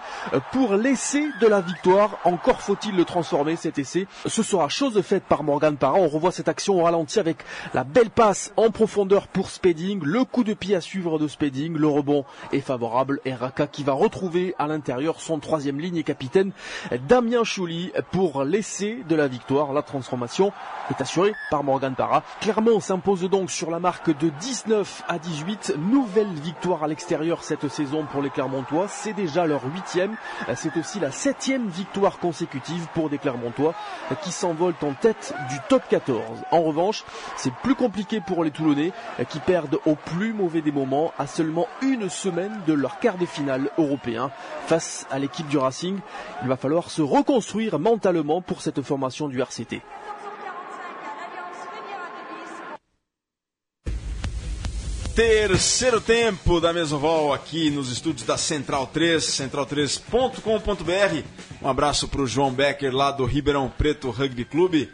H: pour l'essai de la victoire. Encore faut-il le transformer cet essai. Ce sera chose faite par Morgan Parra. On revoit cette action au ralenti avec la belle passe en profondeur pour Spedding le coup de pied à suivre de Spedding, le rebond est favorable et Raka qui va retrouver à l'intérieur son troisième ligne et capitaine Damien Chouli pour l'essai de la victoire. La transformation est assurée par Morgan Parra. Clermont s'impose donc sur la marque de 19 à 18. Nouvelle victoire à l'extérieur cette saison pour les Clermontois. C'est déjà leur huitième. C'est aussi la septième victoire consécutive pour des Clermontois qui s'envolent en tête du top 14. En revanche, c'est plus compliqué pour les Toulonnais qui perdent au plus mauvais des moments à seulement une semaine de leur quart de finale européen face à l'équipe du Racing. Il va falloir se reconstruire mentalement pour cette formation du RCT.
B: Terceiro tempo da Mesoval aqui nos estúdios da Central 3, central3.com.br. Um abraço para o João Becker lá do Ribeirão Preto Rugby Clube.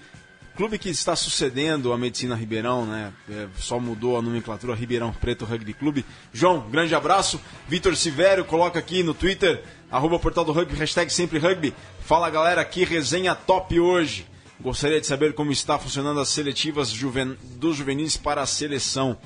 B: Clube que está sucedendo a Medicina Ribeirão, né? É, só mudou a nomenclatura Ribeirão Preto Rugby Clube. João, grande abraço. Vitor Sivério, coloca aqui no Twitter, arroba portal do rugby, hashtag sempre rugby. Fala galera, que resenha top hoje. Gostaria de saber como está funcionando as seletivas juven... dos juvenis para a seleção.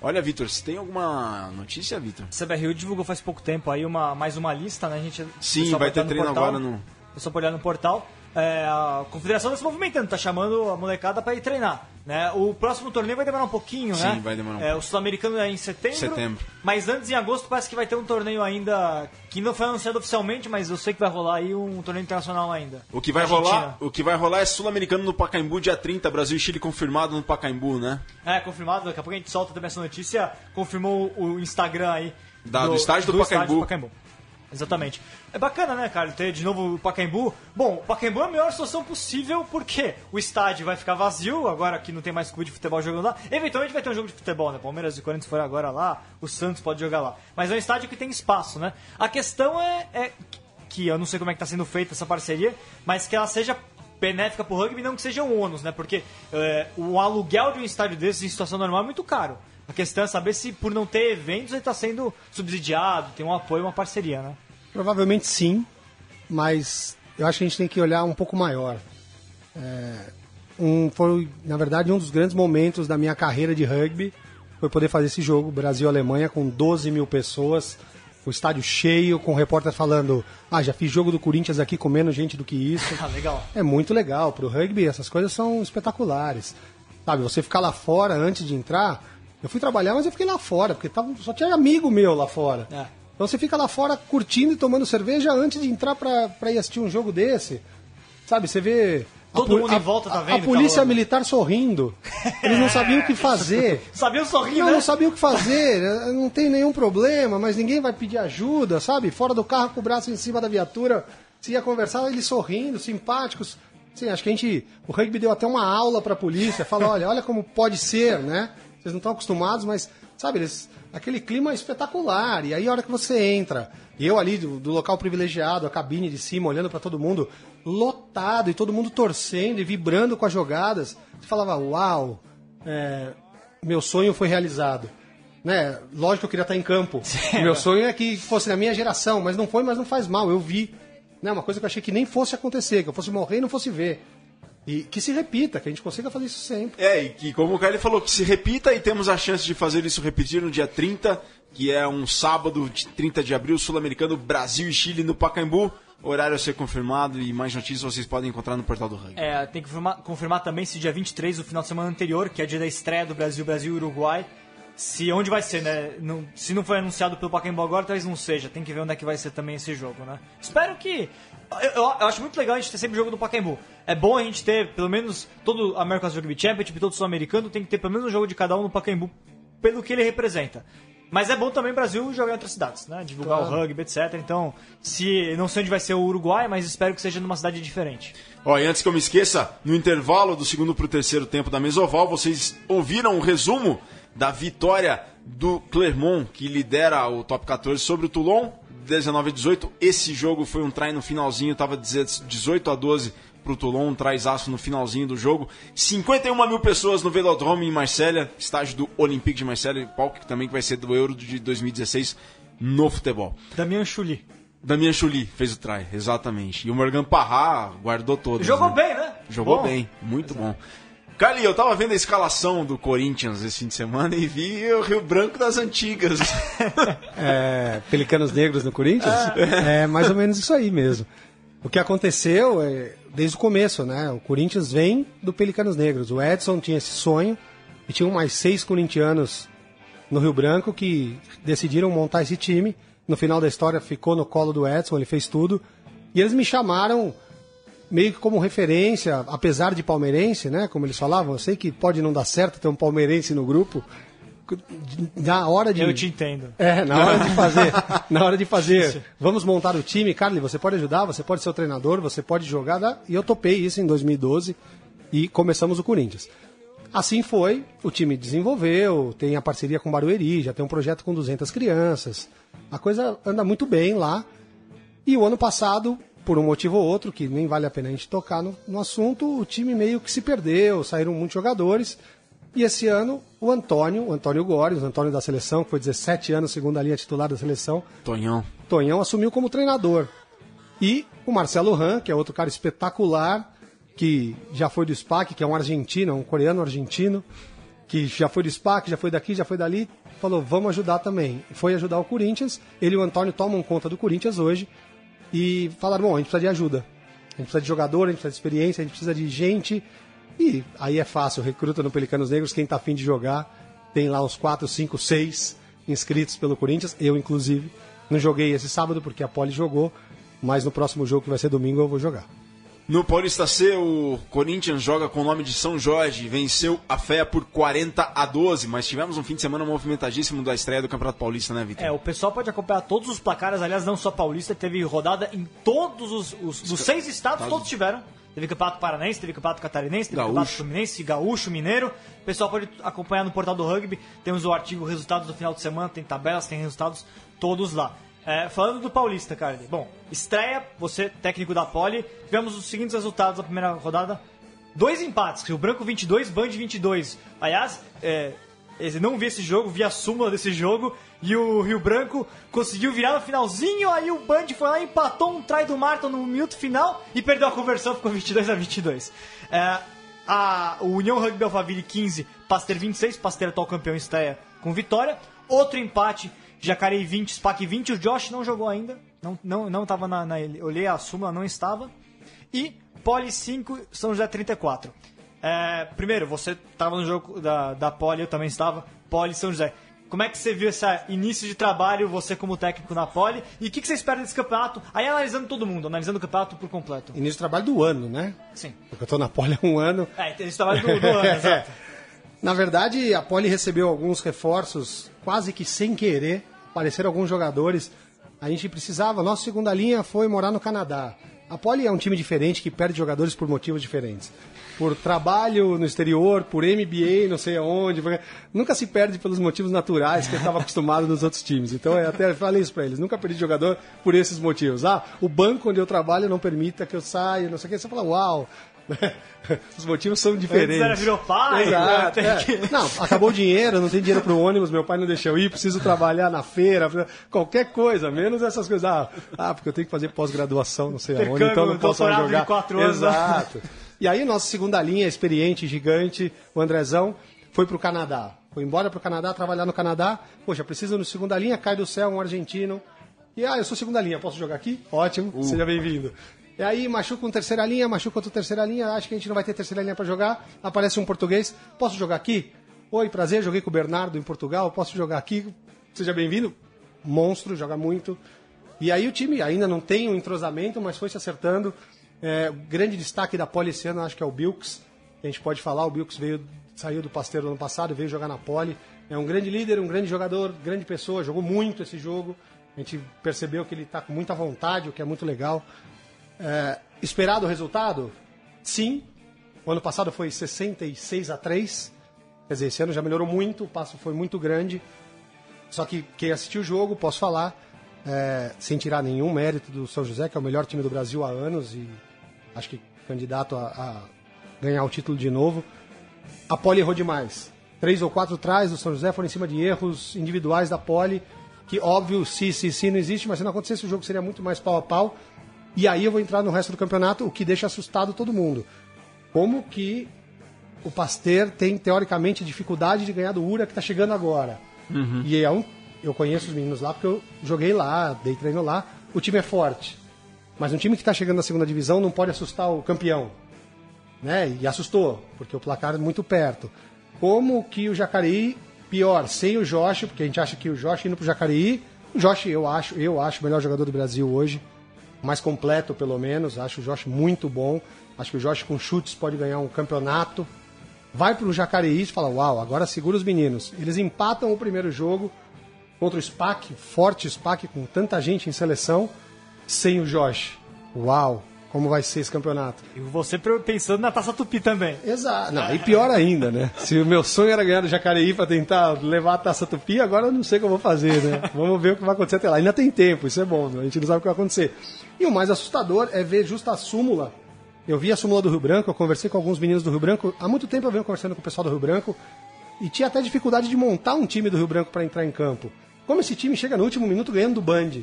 B: Olha, Vitor, você tem alguma notícia, Vitor?
C: CBRU divulgou faz pouco tempo aí uma, mais uma lista, né? A gente
B: Sim, vai ter treino
C: portal,
B: agora no.
C: É só olhar no portal. É, a confederação está se movimentando, tá chamando a molecada para ir treinar. Né? O próximo torneio vai demorar um pouquinho,
B: Sim,
C: né?
B: vai demorar um
C: é, O sul-americano é em setembro,
B: Setembro.
C: Mas antes, em agosto, parece que vai ter um torneio ainda que não foi anunciado oficialmente, mas eu sei que vai rolar aí um torneio internacional ainda.
B: O que vai rolar, o que vai rolar é sul-americano no Pacaembu dia 30, Brasil e Chile confirmado no Pacaembu, né?
C: É, confirmado. Daqui a pouco a gente solta também essa notícia. Confirmou o Instagram aí.
B: Da- do estádio do Pacaembu.
C: Pacaembu. Exatamente. É bacana, né, cara, ter de novo o Pacaembu. Bom, o Pacaembu é a melhor situação possível porque o estádio vai ficar vazio, agora que não tem mais clube de futebol jogando lá. Eventualmente vai ter um jogo de futebol, né? Palmeiras e Corinthians foram agora lá, o Santos pode jogar lá. Mas é um estádio que tem espaço, né? A questão é, é que eu não sei como é que tá sendo feita essa parceria, mas que ela seja benéfica pro rugby, não que seja um ônus, né? Porque é, o aluguel de um estádio desses em situação normal é muito caro. A questão é saber se por não ter eventos ele está sendo subsidiado, tem um apoio, uma parceria, né?
E: Provavelmente sim, mas eu acho que a gente tem que olhar um pouco maior. É, um, foi, na verdade, um dos grandes momentos da minha carreira de rugby foi poder fazer esse jogo Brasil-Alemanha com 12 mil pessoas, o estádio cheio, com o repórter falando: Ah, já fiz jogo do Corinthians aqui com menos gente do que isso.
C: Ah, legal.
E: É muito legal. Pro rugby, essas coisas são espetaculares. Sabe, você ficar lá fora antes de entrar. Eu fui trabalhar, mas eu fiquei lá fora, porque tava, só tinha amigo meu lá fora.
C: É.
E: Então você fica lá fora curtindo e tomando cerveja antes de entrar pra, pra ir assistir um jogo desse. Sabe, você vê. a
C: Todo
E: po-
C: mundo em
E: a-
C: volta tá
E: a-
C: vendo
E: A polícia
C: tá rolando.
E: militar sorrindo. Eles não sabiam o que fazer.
C: Sabia sorrir,
E: Não,
C: né?
E: não sabia o que fazer, não tem nenhum problema, mas ninguém vai pedir ajuda, sabe? Fora do carro com o braço em cima da viatura, se ia conversar, eles sorrindo, simpáticos. Sim, acho que a gente. O rugby deu até uma aula pra polícia, fala, olha, olha como pode ser, né? Vocês não estão acostumados, mas, sabe, eles, aquele clima é espetacular. E aí a hora que você entra, E eu ali do, do local privilegiado, a cabine de cima, olhando para todo mundo, lotado e todo mundo torcendo e vibrando com as jogadas. Você falava, uau, é, meu sonho foi realizado. Né? Lógico que eu queria estar em campo. Meu sonho é que fosse na minha geração, mas não foi, mas não faz mal, eu vi. Né? Uma coisa que eu achei que nem fosse acontecer, que eu fosse morrer e não fosse ver. E que se repita, que a gente consiga fazer isso sempre.
B: É, e que como o Kylie falou, que se repita e temos a chance de fazer isso repetir no dia 30, que é um sábado de 30 de abril, sul-americano, Brasil e Chile no Pacaembu. Horário a ser confirmado e mais notícias vocês podem encontrar no portal do Rugby.
C: É, tem que confirmar, confirmar também se dia 23, o final de semana anterior, que é dia da estreia do Brasil, Brasil e Uruguai, se onde vai ser, né? Não- se não foi anunciado pelo Pacaembu agora, talvez não seja. Tem que ver onde é que vai ser também esse jogo, né? Espero que... Eu, eu- eu acho muito legal a gente ter sempre jogo do Pacaembu. É bom a gente ter, pelo menos, todo o America's Rugby Championship, todo o Sul-Americano, tem que ter pelo menos um jogo de cada um no Pacaembu, pelo que ele representa. Mas é bom também o Brasil jogar em outras cidades, né? Divulgar o rugby, etc. Então, se não sei onde vai ser o Uruguai, mas espero que seja numa cidade diferente.
B: Ó, e antes que eu me esqueça, no intervalo do segundo para o terceiro tempo da Mesoval, vocês ouviram um resumo da vitória do Clermont, que lidera o top 14 sobre o Toulon, 19 a 18. Esse jogo foi um try no finalzinho, estava 18 a 12 para o Toulon, um traizaço no finalzinho do jogo. 51 mil pessoas no Velodrome em Marselha, estágio do Olympique de Marselha, palco que também vai ser do Euro de 2016 no futebol.
C: Damian Chuli.
B: Damian Chuli fez o try, exatamente. E o Morgan Parra guardou todos.
C: Jogou
B: né?
C: bem, né?
B: Jogou
C: Bom.
B: bem, muito bom. Carly, eu tava vendo a escalação do Corinthians esse fim de semana e vi o Rio Branco das antigas.
E: É, Pelicanos Negros no Corinthians? É mais ou menos isso aí mesmo. O que aconteceu é, desde o começo, né? O Corinthians vem do Pelicanos Negros. O Edson tinha esse sonho e tinham mais seis corintianos no Rio Branco que decidiram montar esse time. No final da história ficou no colo do Edson, ele fez tudo. E eles me chamaram meio que como referência, apesar de palmeirense, né? Como eles falavam, eu sei que pode não dar certo ter um palmeirense no grupo. Na hora de
C: Eu te entendo.
E: é, na hora de fazer, na hora de fazer, vamos montar o time, Carly, você pode ajudar, você pode ser o treinador, você pode jogar, dá- e eu topei isso em 2012 e começamos o Corinthians. Assim foi, o time desenvolveu, tem a parceria com o Barueri, já tem um projeto com 200 crianças. A coisa anda muito bem lá. E o ano passado, por um motivo ou outro, que nem vale a pena a gente tocar no, no assunto, o time meio que se perdeu, saíram muitos jogadores. E esse ano, o Antônio, o Antônio Góres, o Antônio da seleção, que foi 17 anos segunda linha titular da seleção,
B: Tonhão.
E: Tonhão assumiu como treinador. E o Marcelo Han, que é outro cara espetacular, que já foi do SPAC, que é um argentino, um coreano argentino, que já foi do SPAC, já foi daqui, já foi dali, falou, vamos ajudar também. Foi ajudar o Corinthians, ele e o Antônio tomam conta do Corinthians hoje e falaram, bom, a gente precisa de ajuda. A gente precisa de jogador, a gente precisa de experiência, a gente precisa de gente. E aí é fácil, recruta no Pelicanos Negros, quem tá afim de jogar, tem lá uns 4, 5, 6 inscritos pelo Corinthians, eu inclusive. Não joguei esse sábado porque a Poli jogou, mas no próximo jogo, que vai ser domingo, eu vou jogar.
B: No Paulista C, o Corinthians joga com o nome de São Jorge, venceu a FEA por 40 a 12, mas tivemos um fim de semana movimentadíssimo da estreia do Campeonato Paulista, né, Vitor?
C: É, o pessoal pode acompanhar todos os placares, aliás, não só paulista, teve rodada em todos os, os dos seis estados, todos tiveram. Teve campeonato paranense, teve campeonato catarinense, teve
B: Gaúcho.
C: campeonato fluminense, gaúcho, mineiro. O pessoal pode acompanhar no portal do rugby. Temos o artigo Resultados do final de semana, tem tabelas, tem resultados todos lá. É, falando do Paulista, cara. Bom, estreia, você, técnico da Poli. Tivemos os seguintes resultados da primeira rodada. Dois empates, Rio Branco 22, Band 22. Aliás, é, não vi esse jogo, vi a súmula desse jogo. E o Rio Branco conseguiu virar no finalzinho, aí o Band foi lá, empatou um try do Martin no minuto final e perdeu a conversão, ficou 22 a 22. É, a, o União Rugby Alphaville 15, Pasteur 26, Pasteur atual campeão estreia com vitória. Outro empate, Jacareí 20, SPAC 20, o Josh não jogou ainda, não, não, não tava na, na olhei a súmula, não estava. E Poli 5, São José 34. É, primeiro, você estava no jogo da, da Poli, eu também estava, Poli São José. Como é que você viu esse início de trabalho, você como técnico na Poli? E o que, que você espera desse campeonato? Aí analisando todo mundo, analisando o campeonato por completo.
E: Início de trabalho do ano, né?
C: Sim.
E: Porque eu tô na Poli há um ano.
C: É, esse trabalho do, do ano, exato.
E: Na verdade, a Poli recebeu alguns reforços quase que sem querer. Apareceram alguns jogadores. A gente precisava, nossa segunda linha foi morar no Canadá. A Poli é um time diferente que perde jogadores por motivos diferentes. Por trabalho no exterior, por MBA, não sei aonde. Nunca se perde pelos motivos naturais que eu estava acostumado nos outros times. Então eu até falei isso para eles. Nunca perdi jogador por esses motivos. Ah, o banco onde eu trabalho não permita que eu saia, não sei o que. Você fala, uau. Os motivos são diferentes.
C: Antes era virou pai,
E: Exato,
C: né?
E: é.
C: Tem que-
E: Não, acabou o dinheiro, não tem dinheiro pro ônibus, meu pai não deixa eu ir, preciso trabalhar na feira, qualquer coisa, menos essas coisas. Ah, ah, porque eu tenho que fazer pós-graduação, não sei aonde, então não posso
C: doutorado de
E: jogar.
C: quatro anos.
E: Exato. E aí, nossa segunda linha, experiente, gigante, o Andrezão, foi pro Canadá. Foi embora pro Canadá, trabalhar no Canadá. Poxa, precisa no segunda linha, cai do céu um argentino. E, ah, eu sou segunda linha, posso jogar aqui? Ótimo, seja bem-vindo. E aí, machuca um terceira linha, machuca outra terceira linha, acho que a gente não vai ter terceira linha para jogar. Aparece um português, posso jogar aqui? Oi, prazer, joguei com o Bernardo em Portugal, posso jogar aqui? Seja bem-vindo. Monstro, joga muito. E aí o time ainda não tem um entrosamento, mas foi se acertando. É, grande destaque da Poli esse ano, acho que é o Bilks. A gente pode falar, o Bilks veio, saiu do Pasteiro ano passado, veio jogar na Poli. É um grande líder, um grande jogador, grande pessoa, jogou muito esse jogo. A gente percebeu que ele está com muita vontade, o que é muito legal. É, esperado o resultado? Sim. O ano passado foi 66 a 3. Quer dizer, esse ano já melhorou muito, o passo foi muito grande. Só que quem assistiu o jogo, posso falar, é, sem tirar nenhum mérito do São José, que é o melhor time do Brasil há anos e acho que candidato a, a ganhar o título de novo. A Poli errou demais. Três ou quatro trás do São José foram em cima de erros individuais da Poli, que óbvio, se, se, se não existe, mas se não acontecesse o jogo seria muito mais pau a pau. E aí eu vou entrar no resto do campeonato, o que deixa assustado todo mundo. Como que o Pasteur tem, teoricamente, dificuldade de ganhar do Ura, que está chegando agora. E é um, eu conheço os meninos lá, porque eu joguei lá, dei treino lá. O time é forte. Mas um time que está chegando na segunda divisão não pode assustar o campeão. Né? E assustou, porque o placar é muito perto. Como que o Jacareí, pior, sem o Josh, porque a gente acha que o Josh indo pro Jacareí, o Josh eu acho, eu acho o melhor jogador do Brasil hoje, mais completo pelo menos, acho o Josh muito bom, acho que o Josh com chutes pode ganhar um campeonato. Vai pro Jacareí e fala, uau, agora segura os meninos. Eles empatam o primeiro jogo contra o SPAC, forte SPAC com tanta gente em seleção, sem o Josh. Uau, como vai ser esse campeonato?
C: E você pensando na Taça Tupi também.
E: Exato. Não, e pior ainda, né? Se o meu sonho era ganhar do Jacareí para tentar levar a taça tupi, agora eu não sei o que eu vou fazer, né? Vamos ver o que vai acontecer até lá. Ainda tem tempo, isso é bom, né? a gente não sabe o que vai acontecer. E o mais assustador é ver justo a súmula. Eu vi a súmula do Rio Branco, eu conversei com alguns meninos do Rio Branco. Há muito tempo eu venho conversando com o pessoal do Rio Branco e tinha até dificuldade de montar um time do Rio Branco para entrar em campo. Como esse time chega no último minuto ganhando do Band?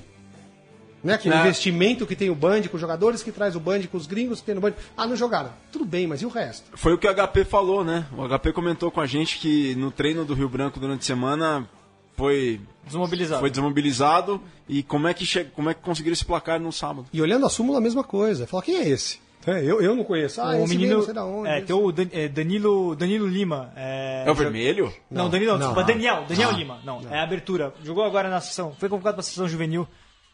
E: Né? Com o
B: Ah.
E: investimento que tem o Band, com os jogadores que traz o Band, com os gringos que tem no Band. Ah, não jogaram. Tudo bem, mas e o resto?
B: Foi o que o HP falou, né? O HP comentou com a gente que no treino do Rio Branco durante a semana foi,
C: Desmobilizado.
B: foi desmobilizado. E como é, que che... como é que conseguiram esse placar no sábado?
E: E olhando a súmula, a mesma coisa. Falar, quem é esse? É, eu, eu não conheço. Ah,
C: o
E: esse
C: menino.
E: não sei da onde.
C: é, tem o Dan- é, Danilo, Danilo Lima. É,
B: É o vermelho?
C: Não,
E: Não,
C: Danilo, não,
E: não.
C: desculpa, Daniel, Daniel
E: Ah,
C: Lima. Não, é a abertura. Jogou agora na sessão. Foi convocado para a sessão juvenil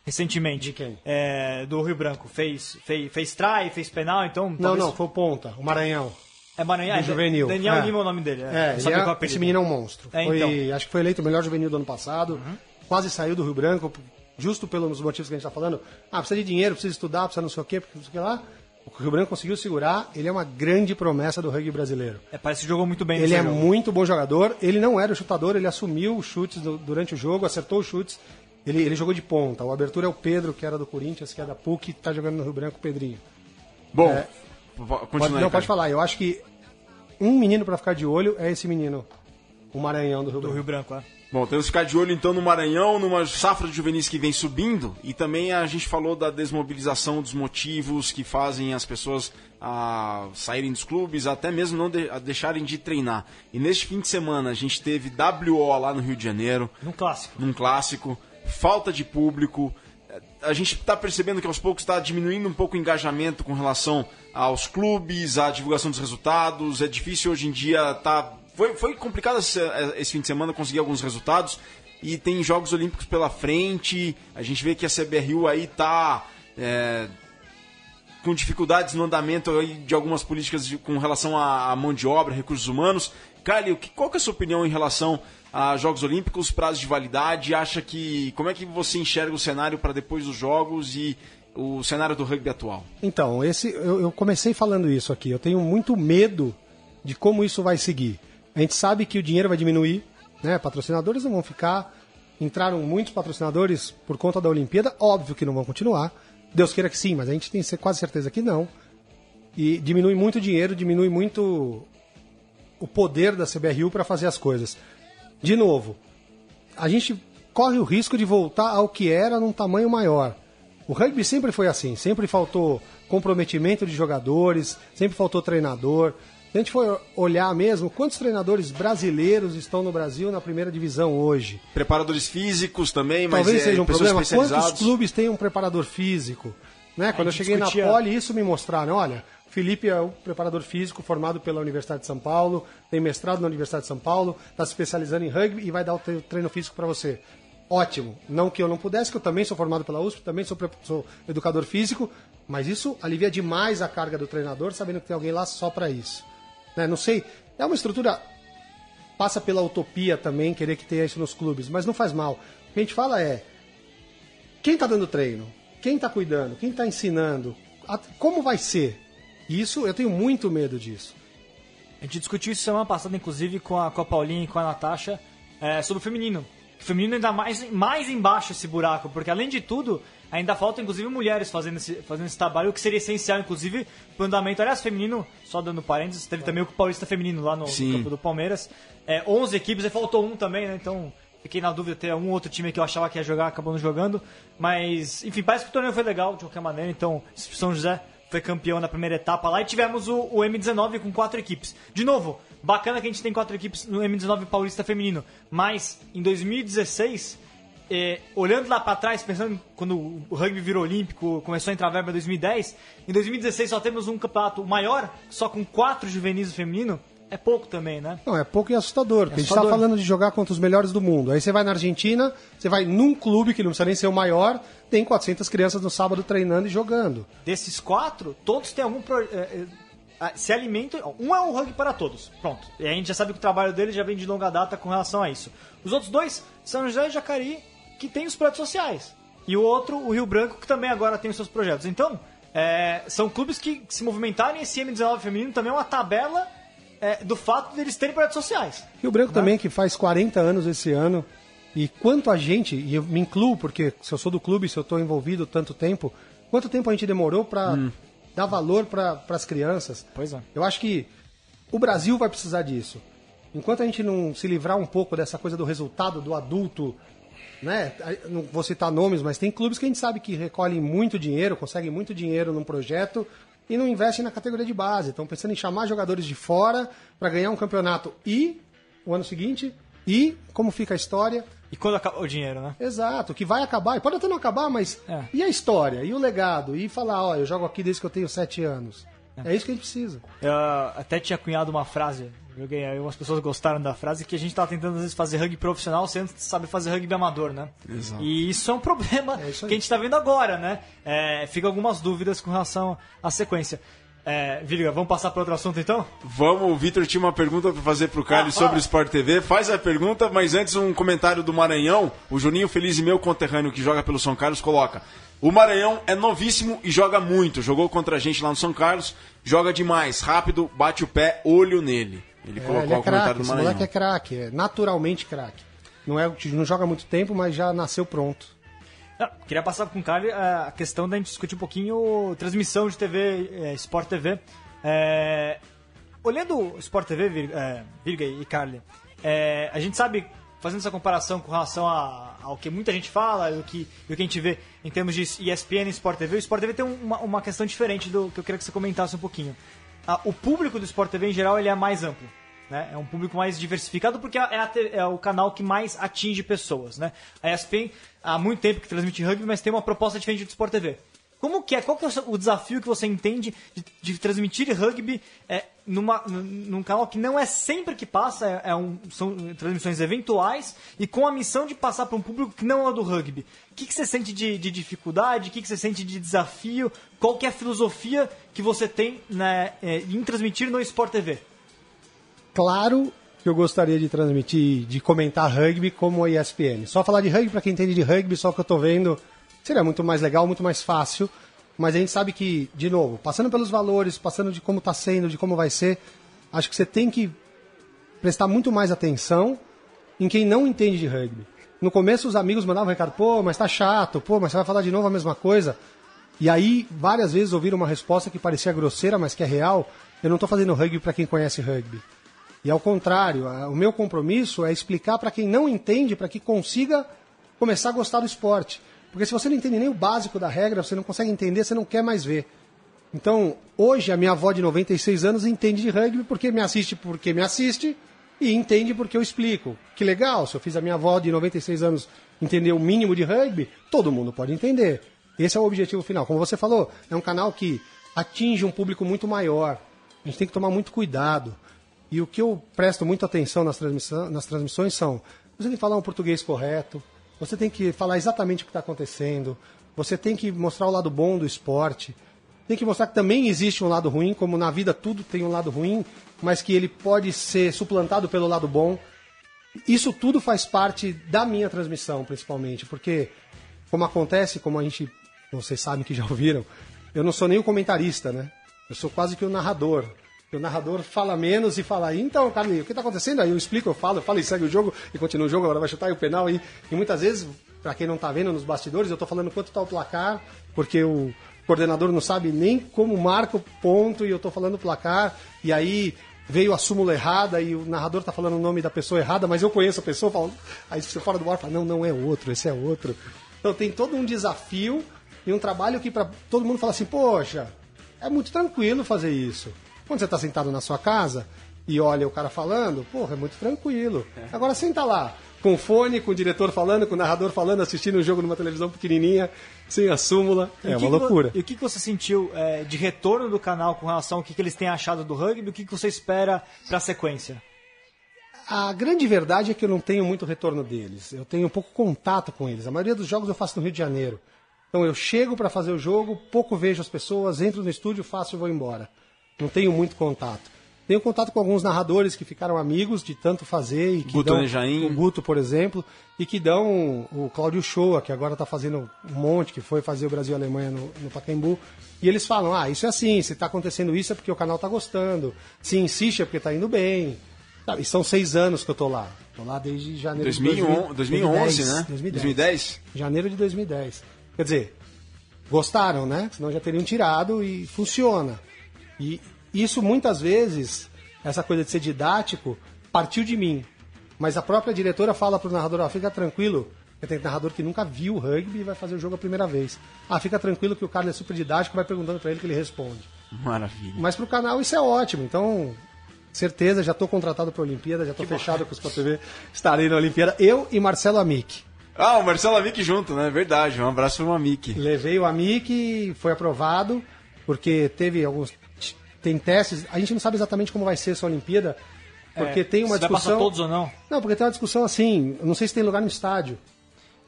C: recentemente.
E: De quem?
C: É, do Rio Branco. Fez, fez, fez try, fez penal, então.
E: Não,
C: talvez-
E: não, foi o Ponta, o Maranhão.
C: É Maranhão.
E: do
C: é,
E: juvenil.
C: Daniel
E: É.
C: Lima é o nome dele.
E: É, é-
C: qual apelido.
E: esse menino é um monstro.
C: É,
E: Foi-
C: então.
E: Acho que foi eleito o melhor juvenil do ano passado. Quase saiu do Rio Branco, justo pelos motivos que a gente está falando. Ah, precisa de dinheiro, precisa estudar, precisa não sei o quê, porque não sei o que lá. O Rio Branco conseguiu segurar. Ele é uma grande promessa do rugby brasileiro.
C: É, parece que jogou muito bem
E: Ele é
C: jogo.
E: muito bom jogador. Ele não era o chutador, ele assumiu os chutes do- durante o jogo, acertou os chutes. Ele, ele jogou de ponta. O abertura é o Pedro, que era do Corinthians, que é da PUC, que está jogando no Rio Branco, o Pedrinho.
B: Bom,
E: É.
B: po-
E: Pode,
B: continua aí,
E: não,
B: cara.
E: pode falar. Eu acho que um menino para ficar de olho é esse menino, o Maranhão do Rio
C: Do
E: Branco.
C: Rio Branco, é.
B: Bom, temos que ficar de olho então no Maranhão, numa safra de juvenis que vem subindo e também a gente falou da desmobilização dos motivos que fazem as pessoas ah, saírem dos clubes, até mesmo não de- a deixarem de treinar. E neste fim de semana a gente teve WO lá no Rio de Janeiro,
C: Num clássico.
B: num clássico, falta de público. A gente está percebendo que aos poucos está diminuindo um pouco o engajamento com relação aos clubes, à divulgação dos resultados. É difícil hoje em dia tá foi, foi complicado esse, esse fim de semana conseguir alguns resultados e tem Jogos Olímpicos pela frente. A gente vê que a CBRU aí tá é, com dificuldades no andamento de algumas políticas de- com relação à, mão de obra, recursos humanos. Que- qual que é a sua opinião em relação a Jogos Olímpicos, prazos de validade? Acha que como é que você enxerga o cenário para depois dos Jogos e o cenário do rugby atual?
E: Então, esse eu, eu comecei falando isso aqui. Eu tenho muito medo de como isso vai seguir. A gente sabe que o dinheiro vai diminuir, né? Patrocinadores não vão ficar. Entraram muitos patrocinadores por conta da Olimpíada, óbvio que não vão continuar. Deus queira que sim, mas a gente tem quase certeza que não. E diminui muito o dinheiro, diminui muito o poder da CBRU para fazer as coisas. De novo, a gente corre o risco de voltar ao que era num tamanho maior. O rugby sempre foi assim, sempre faltou comprometimento de jogadores, sempre faltou treinador. Se a gente for olhar mesmo, quantos treinadores brasileiros estão no Brasil na primeira divisão hoje?
B: Preparadores físicos também, mas
E: Talvez
B: é,
E: seja um
B: pessoas
E: problema. Quantos clubes têm um preparador físico? Né? Quando eu cheguei
C: discutia-
E: na Poli, isso me mostraram. Olha, Felipe é o preparador físico formado pela Universidade de São Paulo, tem mestrado na Universidade de São Paulo, está se especializando em rugby e vai dar o tre- treino físico para você. Ótimo. Não que eu não pudesse, que eu também sou formado pela USP, também sou, sou educador físico, mas isso alivia demais a carga do treinador, sabendo que tem alguém lá só para isso. Né? Não sei, é uma estrutura passa pela utopia também querer que tenha isso nos clubes, mas não faz mal. O que a gente fala é quem está dando treino, quem está cuidando, quem está ensinando, como vai ser. Isso eu tenho muito medo disso.
C: A gente discutiu isso semana passada, inclusive, com a, com a Paulinha e com a Natasha, é, sobre o feminino. O feminino ainda mais, mais embaixo esse buraco, porque além de tudo, ainda falta, inclusive, mulheres fazendo esse, fazendo esse trabalho, o que seria essencial, inclusive, para o andamento. Aliás, feminino, só dando parênteses, teve também o Paulista Feminino lá no, no campo do Palmeiras. É, 11 equipes, aí faltou um também, né? Então, fiquei na dúvida ter um outro time que eu achava que ia jogar, acabou não jogando. Mas, enfim, parece que o torneio foi legal, de qualquer maneira. Então, São José foi campeão na primeira etapa lá e tivemos o, o M19 com quatro equipes. De novo, bacana que a gente tem quatro equipes no M19 Paulista Feminino, mas em 2016, eh, olhando lá pra trás, pensando quando o rugby virou olímpico, começou a entrar verba em 2010, em 2016 só temos um campeonato maior, só com quatro juvenis feminino, é pouco também, né?
E: Não, é pouco e assustador, porque a gente
C: assustador.
E: está falando de jogar contra os melhores do mundo. Aí você vai na Argentina, você vai num clube que não precisa nem ser o maior, tem 400 crianças no sábado treinando e jogando.
C: Desses quatro, todos têm algum. Pro, eh, ah, se alimentam. Um é um rugby para todos. Pronto. E a gente já sabe que o trabalho dele já vem de longa data com relação a isso. Os outros dois, São José e Jacari, que tem os projetos sociais. E o outro, o Rio Branco, que também agora tem os seus projetos. Então, eh, são clubes que se movimentarem. Esse M19 feminino também é uma tabela eh, do fato deles terem projetos sociais.
E: Rio Branco também, que faz 40 anos esse ano. E quanto a gente, e eu me incluo, porque se eu sou do clube, se eu estou envolvido tanto tempo, quanto tempo a gente demorou para dar valor para as crianças?
C: Pois é.
E: Eu acho que o Brasil vai precisar disso. Enquanto a gente não se livrar um pouco dessa coisa do resultado do adulto, né? Não vou citar nomes, mas tem clubes que a gente sabe que recolhem muito dinheiro, conseguem muito dinheiro num projeto e não investem na categoria de base. Estão pensando em chamar jogadores de fora para ganhar um campeonato e o ano seguinte e como fica a história.
C: E quando acaba o dinheiro, né?
E: Exato, que vai acabar, e pode até não acabar, mas
C: É.
E: e a história, e o legado, e falar, ó, eu jogo aqui desde que eu tenho sete anos. É, isso que a gente precisa.
C: Eu até tinha cunhado uma frase, joguei aí, umas pessoas gostaram da frase, que a gente tava tentando às vezes fazer rugby profissional sem saber fazer rugby amador, né?
B: Exato.
C: E isso é um problema
E: É
C: que a gente tá vendo agora, né? É, fica algumas dúvidas com relação à sequência. É, Viliga, vamos passar para outro assunto então?
B: Vamos, o Vitor tinha uma pergunta para fazer pro Carlos
C: Ah,
B: sobre o Sport TV. Faz a pergunta, mas antes um comentário do Maranhão. O Juninho Feliz e meu conterrâneo que joga pelo São Carlos coloca: O Maranhão é novíssimo e joga muito. Jogou contra a gente lá no São Carlos, joga demais, rápido, bate o pé, olho nele. Ele
E: É,
B: colocou
E: ele é
B: o comentário
E: craque,
B: do
E: esse moleque é craque, é naturalmente craque. Não, é, não joga há muito tempo, mas já nasceu pronto.
C: Não, queria passar com o Carlos a questão da gente discutir um pouquinho transmissão de TV, é, Sport TV. É, olhando o Sport TV, Vir- é, Virga e Carly, é, a gente sabe, fazendo essa comparação com relação a- ao que muita gente fala e o que, o que a gente vê em termos de ESPN e Sport TV, o Sport TV tem uma, uma questão diferente do que eu queria que você comentasse um pouquinho. Ah, o público do Sport TV, em geral, ele é mais amplo. Né? É um público mais diversificado porque é, a é o canal que mais atinge pessoas. Né? A ESPN há muito tempo que transmite rugby, mas tem uma proposta diferente do Sport TV. Como que é? Qual que é o desafio que você entende de, de transmitir rugby é, numa, num, canal que não é sempre que passa, é, é um- são transmissões eventuais e com a missão de passar para um público que não é do rugby? O que, que você sente de, de dificuldade? O que, que você sente de desafio? Qual que é a filosofia que você tem né, é, em transmitir no Sport TV?
E: Claro que eu gostaria de transmitir, de comentar rugby como a ESPN. Só falar de rugby para quem entende de rugby, só que eu tô vendo seria muito mais legal, muito mais fácil. Mas a gente sabe que, de novo, passando pelos valores, passando de como está sendo, de como vai ser, acho que você tem que prestar muito mais atenção em quem não entende de rugby. No começo os amigos mandavam recado, pô, mas tá chato, pô, mas você vai falar de novo a mesma coisa. E aí, várias vezes ouviram uma resposta que parecia grosseira, mas que é real. Eu não estou fazendo rugby para quem conhece rugby. E ao contrário, o meu compromisso é explicar para quem não entende, para que consiga começar a gostar do esporte. Porque se você não entende nem o básico da regra, você não consegue entender, você não quer mais ver. Então, hoje, a minha avó de 96 anos entende de rugby porque me assiste porque me assiste e entende porque eu explico. Que legal, se eu fiz a minha avó de 96 anos entender o mínimo de rugby, todo mundo pode entender. Esse é o objetivo final. Como você falou, é um canal que atinge um público muito maior. A gente tem que tomar muito cuidado. E o que eu presto muita atenção nas, transmissão, nas transmissões são: você tem que falar um português correto, você tem que falar exatamente o que está acontecendo, você tem que mostrar o lado bom do esporte, tem que mostrar que também existe um lado ruim, como na vida tudo tem um lado ruim, mas que ele pode ser suplantado pelo lado bom. Isso tudo faz parte da minha transmissão, principalmente, porque, como acontece, como a gente, vocês sabem que já ouviram, eu não sou nem o comentarista, né? Eu sou quase que o narrador. O narrador fala menos e fala, então, Carlinhos, o que está acontecendo? Aí eu explico, eu falo, eu falo e segue o jogo, e continua o jogo, agora vai chutar aí o penal. E, e muitas vezes, para quem não está vendo nos bastidores, eu estou falando quanto está o placar, porque o coordenador não sabe nem como marca o ponto, e eu estou falando o placar, e aí veio a súmula errada e o narrador está falando o nome da pessoa errada, mas eu conheço a pessoa, falo, aí você fora do ar fala, não, não é outro, esse é outro. Então tem todo um desafio e um trabalho que para todo mundo fala assim, poxa, é muito tranquilo fazer isso. Quando você está sentado na sua casa e olha o cara falando, porra, é muito tranquilo. Agora senta lá, com o fone, com o diretor falando, com o narrador falando, assistindo um jogo numa televisão pequenininha, sem a súmula.
C: E
E: É uma
C: que
E: loucura.
C: E o que, que você sentiu é, de retorno do canal com relação ao que, que eles têm achado do rugby? O que, que você espera para a sequência?
E: A grande verdade é que eu não tenho muito retorno deles. Eu tenho pouco contato com eles. A maioria dos jogos eu faço no Rio de Janeiro. Então eu chego para fazer o jogo, pouco vejo as pessoas, entro no estúdio, faço e vou embora. Não tenho muito contato. Tenho contato com alguns narradores que ficaram amigos de tanto fazer e que
B: Guto
E: dão
B: Nejaim.
E: o Guto, por exemplo, e que dão o Cláudio Shoa, que agora está fazendo um monte, que foi fazer o Brasil e a Alemanha no, no Pacaembu. E eles falam: ah, isso é assim, se está acontecendo isso é porque o canal está gostando, se insiste é porque está indo bem. E são seis anos que eu tô lá. Tô lá desde janeiro de
B: 2011, 2011 né?
E: 2010.
B: 2010?
E: Janeiro de 2010. Quer dizer, gostaram, né? Senão já teriam tirado e funciona. E isso muitas vezes, essa coisa de ser didático, partiu de mim. Mas a própria diretora fala pro narrador, ó, fica tranquilo, tem narrador que nunca viu rugby e vai fazer o jogo a primeira vez. Ah, fica tranquilo que o cara é super didático, vai perguntando pra ele que ele responde.
B: Maravilha.
E: Mas pro canal isso é ótimo, então certeza, já tô contratado pra Olimpíada, já tô fechado com os Sport TV, estarei na Olimpíada, eu e Marcelo Amick.
B: Ah, o Marcelo Amick junto, né? Verdade. Um abraço pro Amick.
E: Levei o Amic, foi aprovado, porque teve alguns. Tem testes. A gente não sabe exatamente como vai ser essa Olimpíada, porque tem uma
C: É, se vai passar
E: discussão.
C: todos ou não?
E: Não, porque tem uma discussão assim. Não sei se tem lugar no estádio.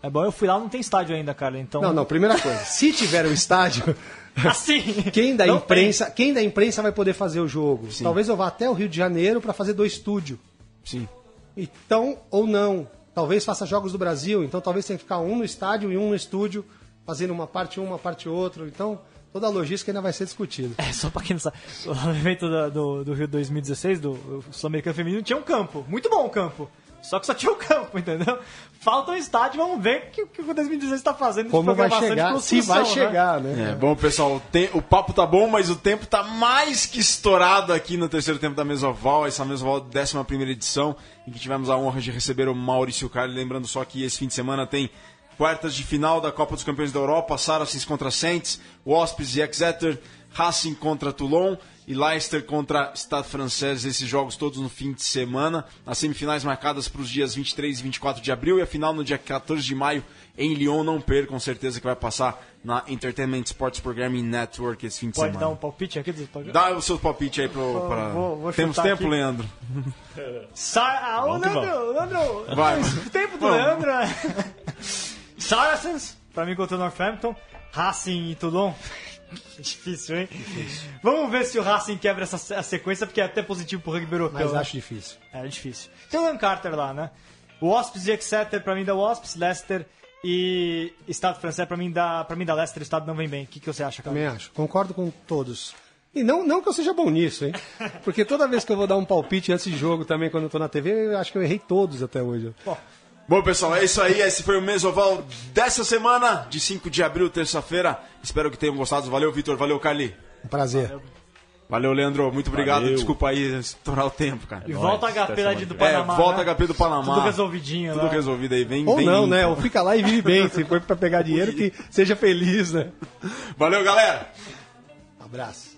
C: É bom, eu fui lá, não tem estádio ainda, cara. Então.
E: Não, não, primeira coisa. Se tiver o estádio.
C: Assim.
E: Quem da imprensa, quem da imprensa vai poder fazer o jogo? Talvez eu vá até o Rio de Janeiro para fazer do estúdio.
B: Sim.
E: Então, ou não. Talvez faça jogos do Brasil, então talvez tenha que ficar um no estádio e um no estúdio, fazendo uma parte um, uma parte outro. Então, toda a logística ainda vai ser discutida.
C: É, só pra quem não sabe, o evento da- do, do Rio 2016, do Sul-Americano Feminino, tinha um campo. Muito bom o campo. Só que só tinha o campo, entendeu? Falta um estádio, vamos ver o que, que o 2016 tá fazendo
E: Como vai chegar, se vai
C: né?
E: chegar, né?
B: É, bom, pessoal, o, te- o papo tá bom, mas o tempo tá mais que estourado aqui no terceiro tempo da Mesoval, essa Mesoval 11 primeira edição, em que tivemos a honra de receber o Maurício Carli. Lembrando só que esse fim de semana tem quartas de final da Copa dos Campeões da Europa, Saracens contra Saints, Wasps e Exeter, Racing contra Toulon e Leicester contra Stade Français, esses jogos todos no fim de semana. As semifinais marcadas para os dias 23 e 24 de abril e a final no dia 14 de maio em Lyon. Não percam, certeza que vai passar na Entertainment Sports Programming Network esse fim de
C: Pode
B: semana.
C: dar um palpite aqui? Pode...
B: Dá o seu palpite aí pro, pra...
C: vou- vou
B: Temos tempo,
C: aqui.
B: Leandro?
C: Sa ah, Leandro, Leandro,
B: Vai.
C: o tempo do
B: Vamos.
C: Leandro é... Saracens, pra mim contra o Northampton, Racing e Toulon. Difícil, hein? Vamos ver se o Racing quebra essa sequência, porque é até positivo pro rugby europeu.
E: Mas
C: né?
E: acho difícil.
C: É difícil. Tem o Ian Carter lá, né? Wasps e Exeter, pra mim, da Wasps, Leicester E Estado francês, pra mim, dá, pra mim, da Leicester, o Estado não vem bem. O que, que você acha, cara?
E: Também acho. Concordo com todos. E não, não que eu seja bom nisso, hein? Porque toda vez que eu vou dar um palpite antes de jogo também, quando eu tô na TV, eu acho que eu errei todos até hoje.
B: Bom, pessoal, é isso aí. Esse foi o Mesoval dessa semana, de 5 de abril, terça-feira. Espero que tenham gostado. Valeu, Vitor. Valeu, Carli.
E: Um prazer.
B: Valeu, Leandro. Muito obrigado.
D: Valeu.
B: Desculpa aí estourar o tempo, cara.
C: E volta a HP lá de do
B: É,
C: Panamá.
B: volta
C: né?
B: HP do Panamá.
C: Tudo resolvidinho.
B: Tudo
C: né?
B: resolvido aí. Vem,
E: Ou
B: vem
E: não,
B: limpo.
E: né? Ou fica lá e vive bem. Se for pra pegar dinheiro, que seja feliz, né?
B: Valeu, galera.
E: Abraço.